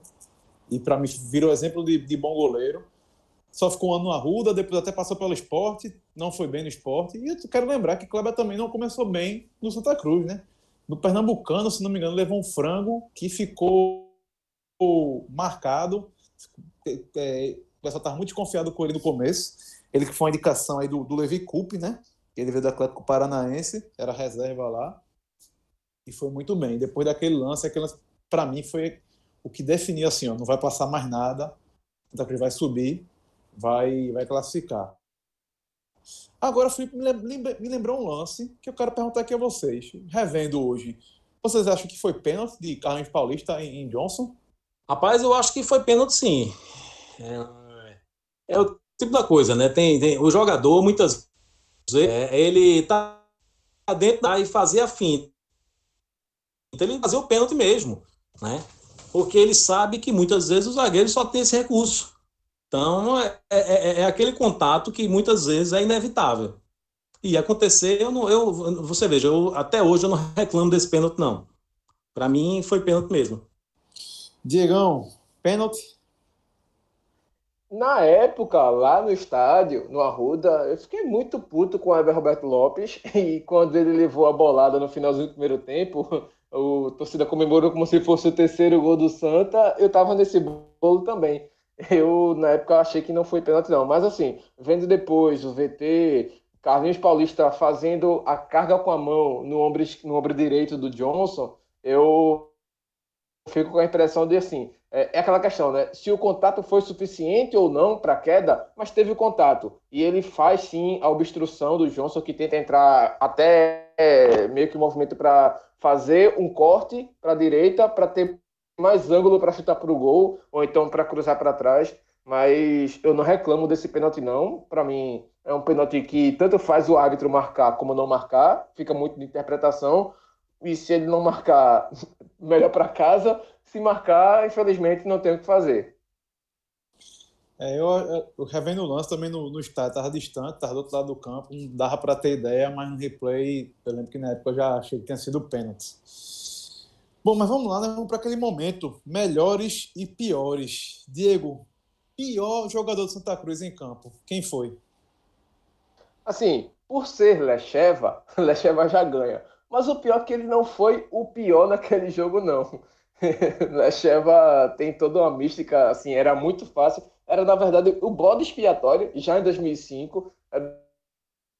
Speaker 2: E para mim virou exemplo de, de bom goleiro. Só ficou um ano no Arruda, depois até passou pelo esporte, não foi bem no esporte. E eu quero lembrar que Kleber também não começou bem no Santa Cruz, né? No Pernambucano, se não me engano, levou um frango que ficou marcado. É, é, pessoal estava muito desconfiado com ele no começo. Ele que foi uma indicação aí do, do Levi Coupe, né? Ele veio do Atlético Paranaense, era reserva lá. E foi muito bem. Depois daquele lance, aquele lance, para mim, foi o que definiu assim, ó, não vai passar mais nada. Santa Cruz vai subir, vai, vai classificar. Agora, Felipe, me, lem- me lembrou um lance que eu quero perguntar aqui a vocês. Revendo hoje, vocês acham que foi pênalti de Carlos Paulista em Johnson?
Speaker 3: Rapaz, eu acho que foi pênalti sim. É, é o tipo da coisa, né? Tem, tem- o jogador, muitas vezes, é, ele tá dentro da e fazia a finta. Então ele fazia o pênalti mesmo, né? Porque ele sabe que muitas vezes o zagueiro só tem esse recurso. Então é, é, é- é aquele contato que muitas vezes é inevitável. E acontecer, eu não, eu, você veja, eu, até hoje eu não [LAUGHS] reclamo desse pênalti, não. Para mim foi pênalti mesmo.
Speaker 2: Diegão, pênalti?
Speaker 4: Na época, lá no estádio, no Arruda, eu fiquei muito puto com o Eber Roberto Lopes [LAUGHS] e quando ele levou a bolada no finalzinho do primeiro tempo, o torcida comemorou como se fosse o terceiro gol do Santa, eu tava nesse bolo também. Eu, na época, achei que não foi pênalti não, mas assim, vendo depois o VT, Carlinhos Paulista fazendo a carga com a mão no ombro, no ombro direito do Johnson, eu fico com a impressão de assim, é, é aquela questão, né? Se o contato foi suficiente ou não para a queda, mas teve o contato. E ele faz sim a obstrução do Johnson, que tenta entrar até é, meio que um movimento para fazer um corte para a direita, para ter mais ângulo para chutar para o gol, ou então para cruzar para trás. Mas eu não reclamo desse pênalti, não. Para mim, é um pênalti que tanto faz o árbitro marcar como não marcar, fica muito de interpretação. E se ele não marcar, [LAUGHS] melhor para casa. Se marcar, infelizmente, não tem o que fazer.
Speaker 2: É, eu, eu, revendo o lance também no, no estádio, estava distante, estava do outro lado do campo, não dava para ter ideia, mas no replay, eu lembro que na época eu já achei que tinha sido pênalti. Bom, mas vamos lá, né? vamos para aquele momento. Melhores e piores. Diego, pior jogador do Santa Cruz em campo. Quem foi?
Speaker 4: Assim, por ser Lecheva, [LAUGHS] Lecheva já ganha. Mas o pior é que ele não foi o pior naquele jogo, não. [LAUGHS] Lecheva tem toda uma mística, assim, era muito fácil. Era, na verdade, o bode expiatório, já em 2005. Era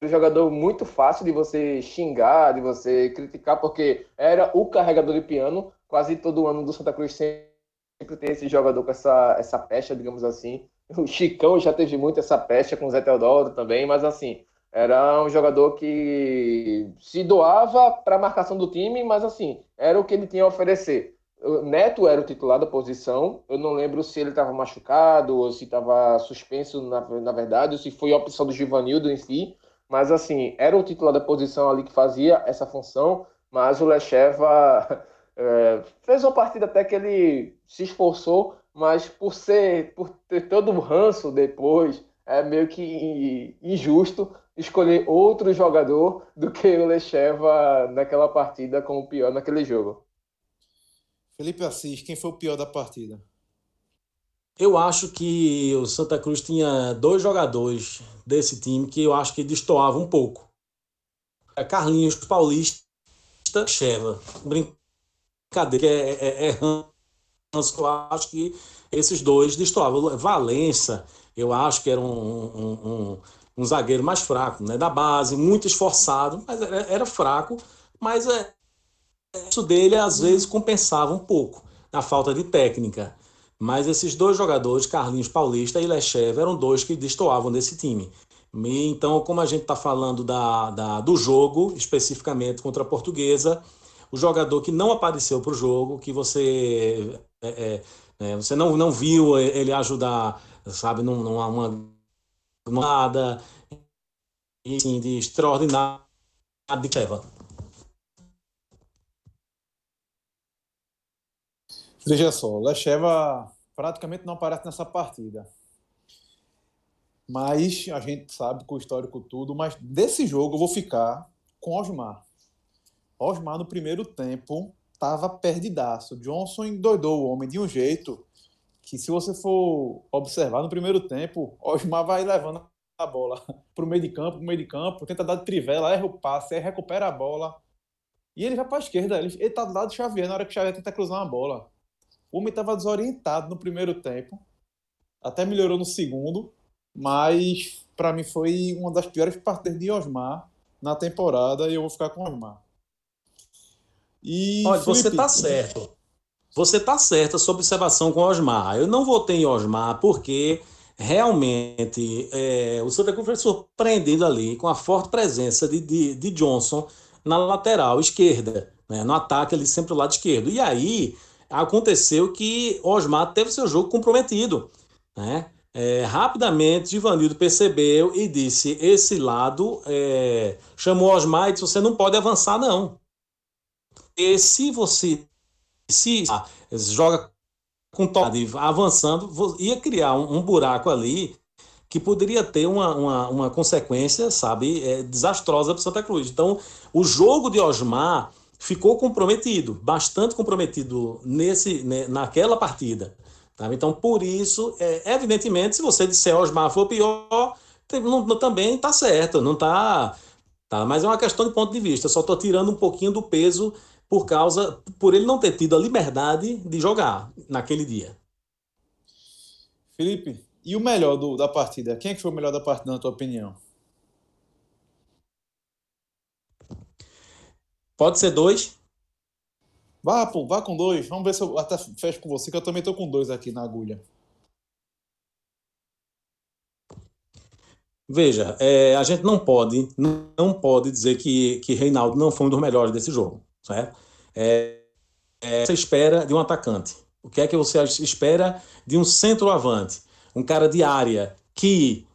Speaker 4: um jogador muito fácil de você xingar, de você criticar, porque era o carregador de piano. Quase todo ano do Santa Cruz sempre tem esse jogador com essa, essa pecha, digamos assim. O Chicão já teve muito essa pecha com o Zé Teodoro também, mas assim, era um jogador que se doava para a marcação do time, mas assim, era o que ele tinha a oferecer. O Neto era o titular da posição. Eu não lembro se ele estava machucado ou se estava suspenso, na, na verdade, ou se foi a opção do Givanildo em si. Mas assim, era o titular da posição ali que fazia essa função. Mas o Lecheva [LAUGHS] é, fez uma partida até que ele se esforçou, mas por ser, por ter todo o ranço depois, é meio que injusto escolher outro jogador do que o Lecheva naquela partida como pior naquele jogo.
Speaker 2: Felipe Assis, quem foi o pior da partida?
Speaker 3: Eu acho que o Santa Cruz tinha dois jogadores desse time que eu acho que destoavam um pouco. É Carlinhos Paulista e Cheva. Brincadeira, é, é, é eu acho que esses dois destoavam. Valença, eu acho que era um, um, um, um zagueiro mais fraco, né? da base, muito esforçado, mas era, era fraco, mas é, isso dele às vezes compensava um pouco na falta de técnica. Mas esses dois jogadores, Carlinhos Paulista e Lechev, eram dois que destoavam desse time. E, então, como a gente está falando da, da, do jogo, especificamente contra a Portuguesa, o jogador que não apareceu para o jogo, que você, é, é, você não, não viu ele ajudar sabe, num, numa uma, nada assim, de extraordinário de leva.
Speaker 2: Veja só, Lecheva praticamente não aparece nessa partida. Mas a gente sabe com o histórico tudo, mas desse jogo eu vou ficar com Osmar. Osmar no primeiro tempo tava perdidaço. Johnson endoidou o homem de um jeito que se você for observar no primeiro tempo, Osmar vai levando a bola para o meio de campo, pro meio de campo, tenta dar de trivela, erra o passe, recupera a bola. E ele vai para a esquerda, ele, ele tá do lado do Xavier na hora que o Xavier tenta cruzar uma bola. O homem estava desorientado no primeiro tempo, até melhorou no segundo, mas para mim foi uma das piores partidas de Osmar na temporada e eu vou ficar com Osmar.
Speaker 3: E Olha, Felipe... você tá certo. Você tá certo essa observação com Osmar. Eu não votei em Osmar porque realmente é, o Santa Cruz foi surpreendendo ali com a forte presença de, de, de Johnson na lateral esquerda, né, no ataque ali sempre do lado esquerdo. E aí aconteceu que Osmar teve seu jogo comprometido. Né? É, rapidamente, Givanildo percebeu e disse: esse lado é, chamou Osmar e disse: você não pode avançar, não. E se você se joga com toque avançando, ia criar um, um, buraco ali que poderia ter uma, uma, uma consequência, sabe, é, desastrosa para Santa Cruz. Então, o jogo de Osmar ficou comprometido, bastante comprometido nesse, né, naquela partida. Tá? Então, por isso, é, evidentemente, se você disser Osmar foi pior, não, não, também está certo, não está. Tá? Mas é uma questão de ponto de vista. Só estou tirando um pouquinho do peso por causa, por ele não ter tido a liberdade de jogar naquele dia.
Speaker 2: Felipe, e o melhor do, da partida? Quem é que foi o melhor da partida, na tua opinião?
Speaker 3: Pode ser dois?
Speaker 2: Vá, pô, vá com dois. Vamos ver se eu até fecho com você, que eu também tô com dois aqui na agulha.
Speaker 3: Veja, é, a gente não pode, não pode dizer que, que Reinaldo não foi um dos melhores desse jogo certo? É, é, você espera de um atacante? O que é que você espera de um centroavante? Um cara de área que,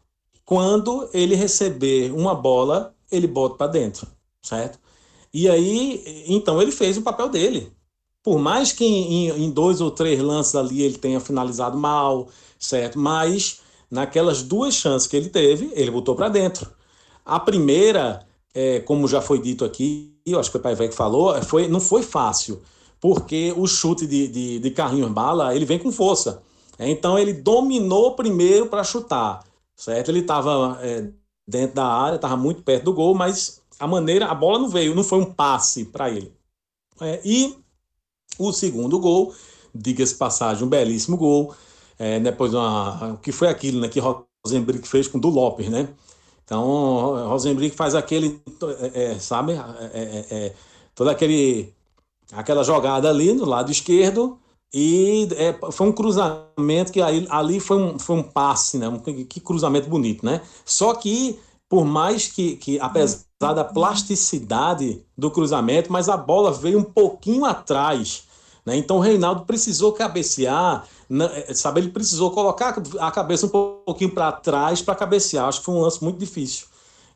Speaker 3: quando ele receber uma bola, ele bota para dentro, certo? E aí, então ele fez o papel dele. Por mais que em, em dois ou três lances ali ele tenha finalizado mal, certo? Mas naquelas duas chances que ele teve, ele botou para dentro. A primeira, é, como já foi dito aqui, eu acho que o Pai Velho que falou, foi, não foi fácil, porque o chute de, de, de Carlinhos Bala, ele vem com força. É, então ele dominou primeiro para chutar, certo? Ele estava é, dentro da área, estava muito perto do gol, mas a maneira, a bola não veio, não foi um passe para ele. É, e o segundo gol, diga-se passagem, um belíssimo gol, é, depois uma, que foi aquilo né, que Rosenbrick fez com o do Lopes, né? Então, Rosenbrick faz aquele, é, é sabe, é, é, é, toda aquele, aquela jogada ali no lado esquerdo e foi um cruzamento que aí, ali foi um, foi um passe, né? Um, que cruzamento bonito, né? Só que, por mais que, que apesar da plasticidade do cruzamento, mas a bola veio um pouquinho atrás, né? Então o Reinaldo precisou cabecear é, sabe, ele precisou colocar a cabeça um pouquinho para trás para cabecear. Acho que foi um lance muito difícil.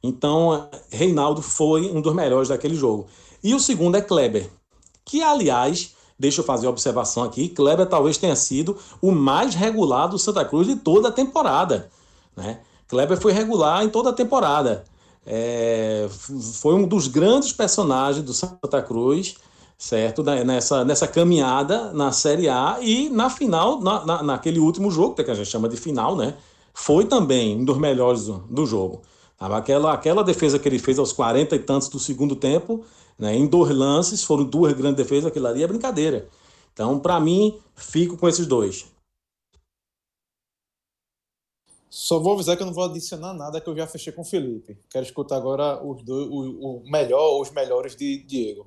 Speaker 3: Então, Reinaldo foi um dos melhores daquele jogo. E o segundo é Kleber, que, aliás, deixa eu fazer uma observação aqui: Kleber talvez tenha sido o mais regular do Santa Cruz de toda a temporada. Né? Kleber foi regular em toda a temporada. É, foi um dos grandes personagens do Santa Cruz certo? Nessa, nessa caminhada na Série A e na final, na, na, naquele último jogo, que a gente chama de final, né? Foi também um dos melhores do, do jogo. Aquela, aquela defesa que ele fez aos 40 e tantos do segundo tempo, né, em dois lances, foram duas grandes defesas, aquilo ali é brincadeira. Então, para mim, fico com esses dois.
Speaker 2: Só vou avisar que eu não vou adicionar nada, que eu já fechei com o Felipe. Quero escutar agora os dois, o, o melhor, os melhores de Diego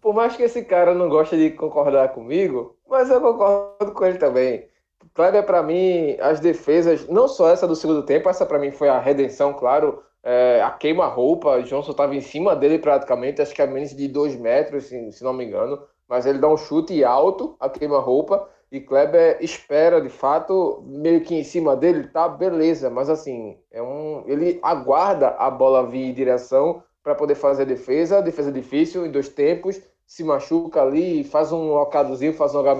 Speaker 4: por mais que esse cara não goste de concordar comigo, mas eu concordo com ele também. Kleber, para mim, as defesas, não só essa do segundo tempo, essa para mim foi a redenção, claro. É, a queima-roupa, Johnson estava em cima dele praticamente, acho que a menos de dois metros, se, se, não me engano. Mas ele dá um chute alto, a queima-roupa. E Kleber espera, de fato, meio que em cima dele, tá beleza, mas assim, é um, ele aguarda a bola vir em direção para poder fazer a defesa, defesa difícil em dois tempos, se machuca ali, faz um locadozinho, faz um H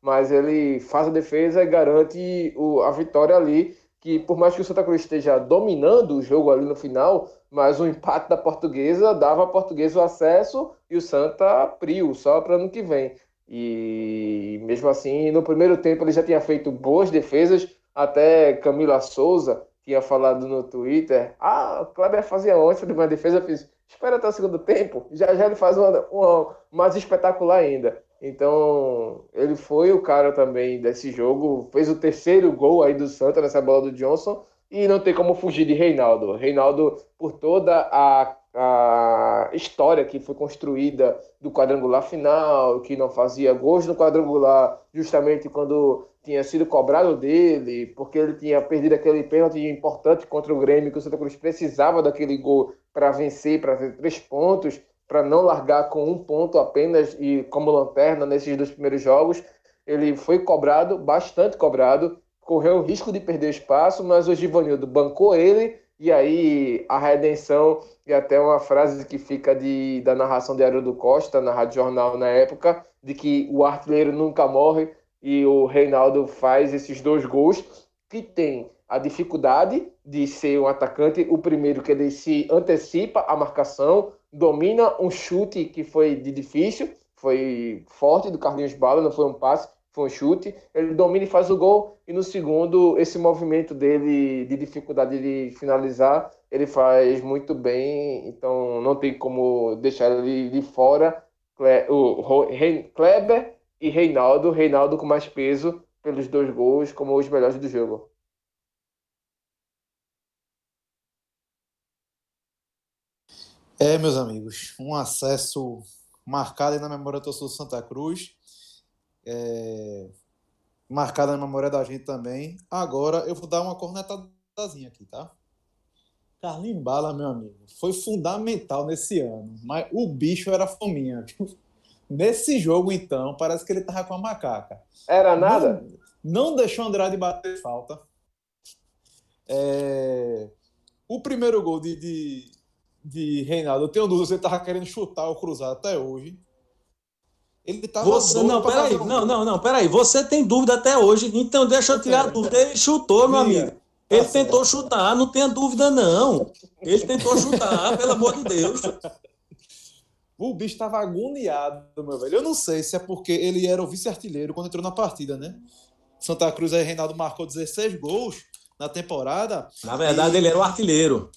Speaker 4: mas ele faz a defesa e garante o, a vitória ali, que por mais que o Santa Cruz esteja dominando o jogo ali no final, mas o empate da Portuguesa dava a Portuguesa o acesso e o Santa prio só para ano que vem. E mesmo assim, no primeiro tempo ele já tinha feito boas defesas, até Camila Souza tinha falado no Twitter: Ah, o Kleber fazia ontem de uma defesa, eu fiz, espera até o segundo tempo, já já ele faz uma, uma mais espetacular ainda. Então, ele foi o cara também desse jogo, fez o terceiro gol aí do Santa nessa bola do Johnson, e não tem como fugir de Reinaldo. Reinaldo, por toda a, a história que foi construída do quadrangular final, que não fazia gols no quadrangular, justamente quando tinha sido cobrado dele, porque ele tinha perdido aquele pênalti importante contra o Grêmio, que o Santa Cruz precisava daquele gol para vencer, para ter três pontos, para não largar com um ponto apenas e como lanterna nesses dois primeiros jogos. Ele foi cobrado, bastante cobrado, correu o risco de perder espaço, mas o Givanildo bancou ele, e aí a redenção, e até uma frase que fica de, da narração de Haroldo Costa, na Rádio Jornal na época, de que o artilheiro nunca morre, e o Reinaldo faz esses dois gols, que tem a dificuldade de ser um atacante, o primeiro que ele se antecipa a marcação, domina um chute que foi de difícil, foi forte do Carlinhos Bala, não foi um passe, foi um chute, ele domina e faz o gol, e no segundo, esse movimento dele de dificuldade de finalizar, ele faz muito bem, então não tem como deixar ele de fora. O Kleber e Reinaldo, Reinaldo com mais peso pelos dois gols, como os melhores do jogo.
Speaker 2: É, meus amigos, um acesso marcado na memória do torcedor Santa Cruz é, marcada na memória da gente também. Agora eu vou dar uma cornetadazinha aqui, tá? Carlinhos Bala, meu amigo, foi fundamental nesse ano, mas o bicho era fominha. Nesse jogo, então, parece que ele tava com a macaca.
Speaker 4: Era nada?
Speaker 2: Não, não deixou Andrade bater falta. É... O primeiro gol de, de, de Reinaldo, eu tenho dúvida se ele tava querendo chutar o cruzado até hoje.
Speaker 3: Ele tava você, não, peraí, um... não, não, não, peraí. Você tem dúvida até hoje, então deixa eu tirar a dúvida. Ele chutou, meu amigo. Ele tentou chutar, não tenha dúvida, não. Ele tentou chutar, pelo amor de Deus. [LAUGHS]
Speaker 2: O bicho estava agoniado, meu velho. Eu não sei se é porque ele era o vice-artilheiro quando entrou na partida, né? Santa Cruz aí, Reinaldo marcou 16 gols na temporada.
Speaker 3: Na verdade, e... ele era o artilheiro.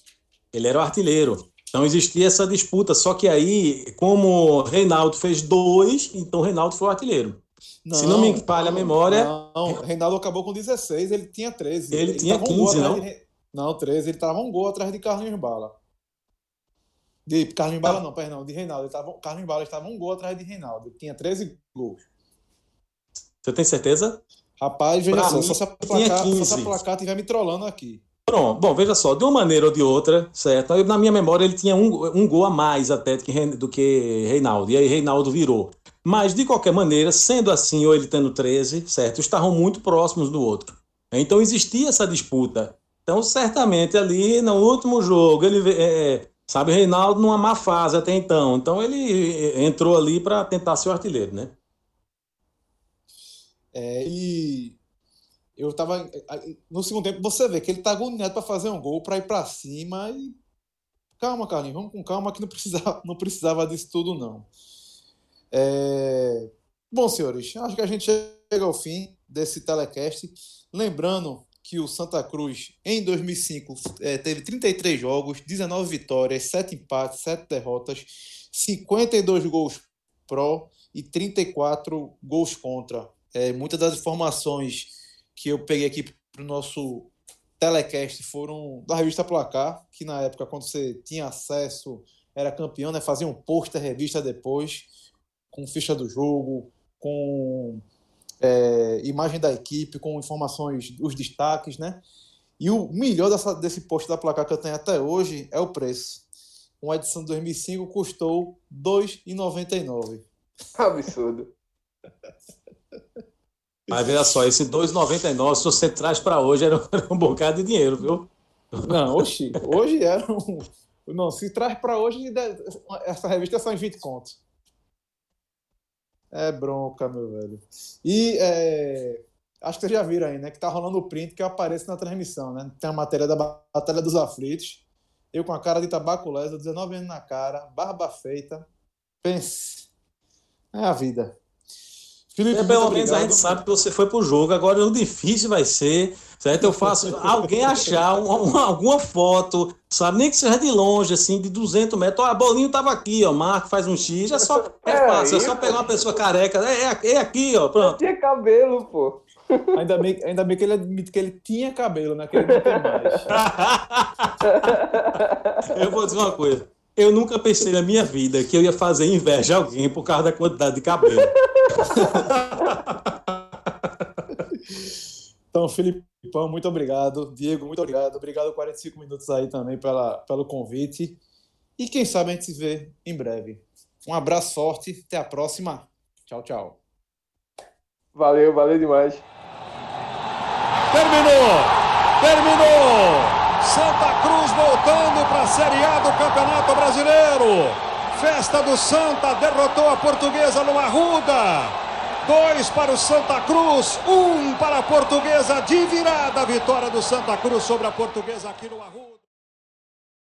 Speaker 3: Ele era o artilheiro. Então existia essa disputa, só que aí, como Reinaldo fez dois, então Reinaldo foi o artilheiro. Não, Se não me falha a memória.
Speaker 2: Não, Reinaldo acabou com 16, ele tinha 13.
Speaker 3: Ele, ele tinha 15,
Speaker 2: um
Speaker 3: não?
Speaker 2: De... Não, 13, ele estava um gol atrás de Carlinhos Bala. De Carlinhos Bala, não, perdão, de Reinaldo. Ele tava, Carlinhos Bala estava um gol atrás de Reinaldo. Ele tinha 13 gols.
Speaker 3: Você tem certeza?
Speaker 2: Rapaz, veja só, só se a placar, só se a placar estiver me trollando aqui.
Speaker 3: Pronto, bom, veja só, de uma maneira ou de outra, certo? Na minha memória ele tinha um, um gol a mais até do que, do que Reinaldo, e aí Reinaldo virou. Mas, de qualquer maneira, sendo assim, ou ele tendo 13, certo? Estavam muito próximos do outro. Então existia essa disputa. Então, certamente ali no último jogo, ele é, é sabe, Reinaldo numa má fase até então. Então ele é, entrou ali para tentar ser o artilheiro, né?
Speaker 2: É, e eu tava. No segundo tempo, você vê que ele tá agoniado para fazer um gol, para ir para cima e. Calma, Carlinhos, vamos com calma que não precisava, [LAUGHS] não precisava disso tudo, não. É... Bom, senhores, acho que a gente chega ao fim desse telecast. Lembrando que o Santa Cruz, em 2005, é, teve 33 jogos, 19 vitórias, 7 empates, 7 derrotas, 52 gols pró e 34 gols contra. É, muitas das informações que eu peguei aqui para o nosso telecast foram da revista Placar, que na época, quando você tinha acesso, era campeão, né? Fazia um post revista depois, com ficha do jogo, com é, imagem da equipe, com informações, os destaques, né? E o melhor dessa, desse post da Placar que eu tenho até hoje é o preço. Uma edição de 2005 custou R$ 2,99.
Speaker 4: Absurdo. [LAUGHS]
Speaker 3: Mas veja só, esse 2,99, se você traz para hoje, era um bocado de dinheiro, viu?
Speaker 2: Não, hoje, hoje era um. Não, se traz para hoje, essa revista é só em 20 contos. É bronca, meu velho. E é, acho que vocês já viram aí, né? Que tá rolando o print que aparece na transmissão, né? Tem a matéria da Batalha dos Aflitos. Eu com a cara de tabaco leso, 19 anos na cara, barba feita. Pense. É a vida.
Speaker 3: Felipe, é, pelo menos a gente sabe que você foi pro jogo. Agora o difícil vai ser, certo? Eu faço alguém achar uma, uma, alguma foto, sabe? Nem que seja de longe, assim, de 200 metros. Ó, a bolinho tava aqui, ó. Marco faz um X. É só é, é fácil, é só pegar uma pessoa careca. É, é, é aqui, ó. Pronto.
Speaker 4: Tinha cabelo, pô.
Speaker 2: Ainda bem, ainda bem que ele admite que ele tinha cabelo, né? Que ele não tem mais. [LAUGHS]
Speaker 3: eu vou dizer uma coisa. Eu nunca pensei na minha vida que eu ia fazer inveja a alguém por causa da quantidade de cabelo. [LAUGHS]
Speaker 2: então, Filipão, muito obrigado. Diego, muito obrigado. Obrigado 45 minutos aí também pela, pelo convite. E quem sabe a gente se vê em breve. Um abraço forte, até a próxima. Tchau, tchau.
Speaker 4: Valeu, valeu demais.
Speaker 5: Terminou! Terminou! Santa Cruz voltando para a Série A do Campeonato Brasileiro. Festa do Santa derrotou a portuguesa no Arruda. Dois para o Santa Cruz, um para a portuguesa de virada. Vitória do Santa Cruz sobre a portuguesa aqui no Arruda.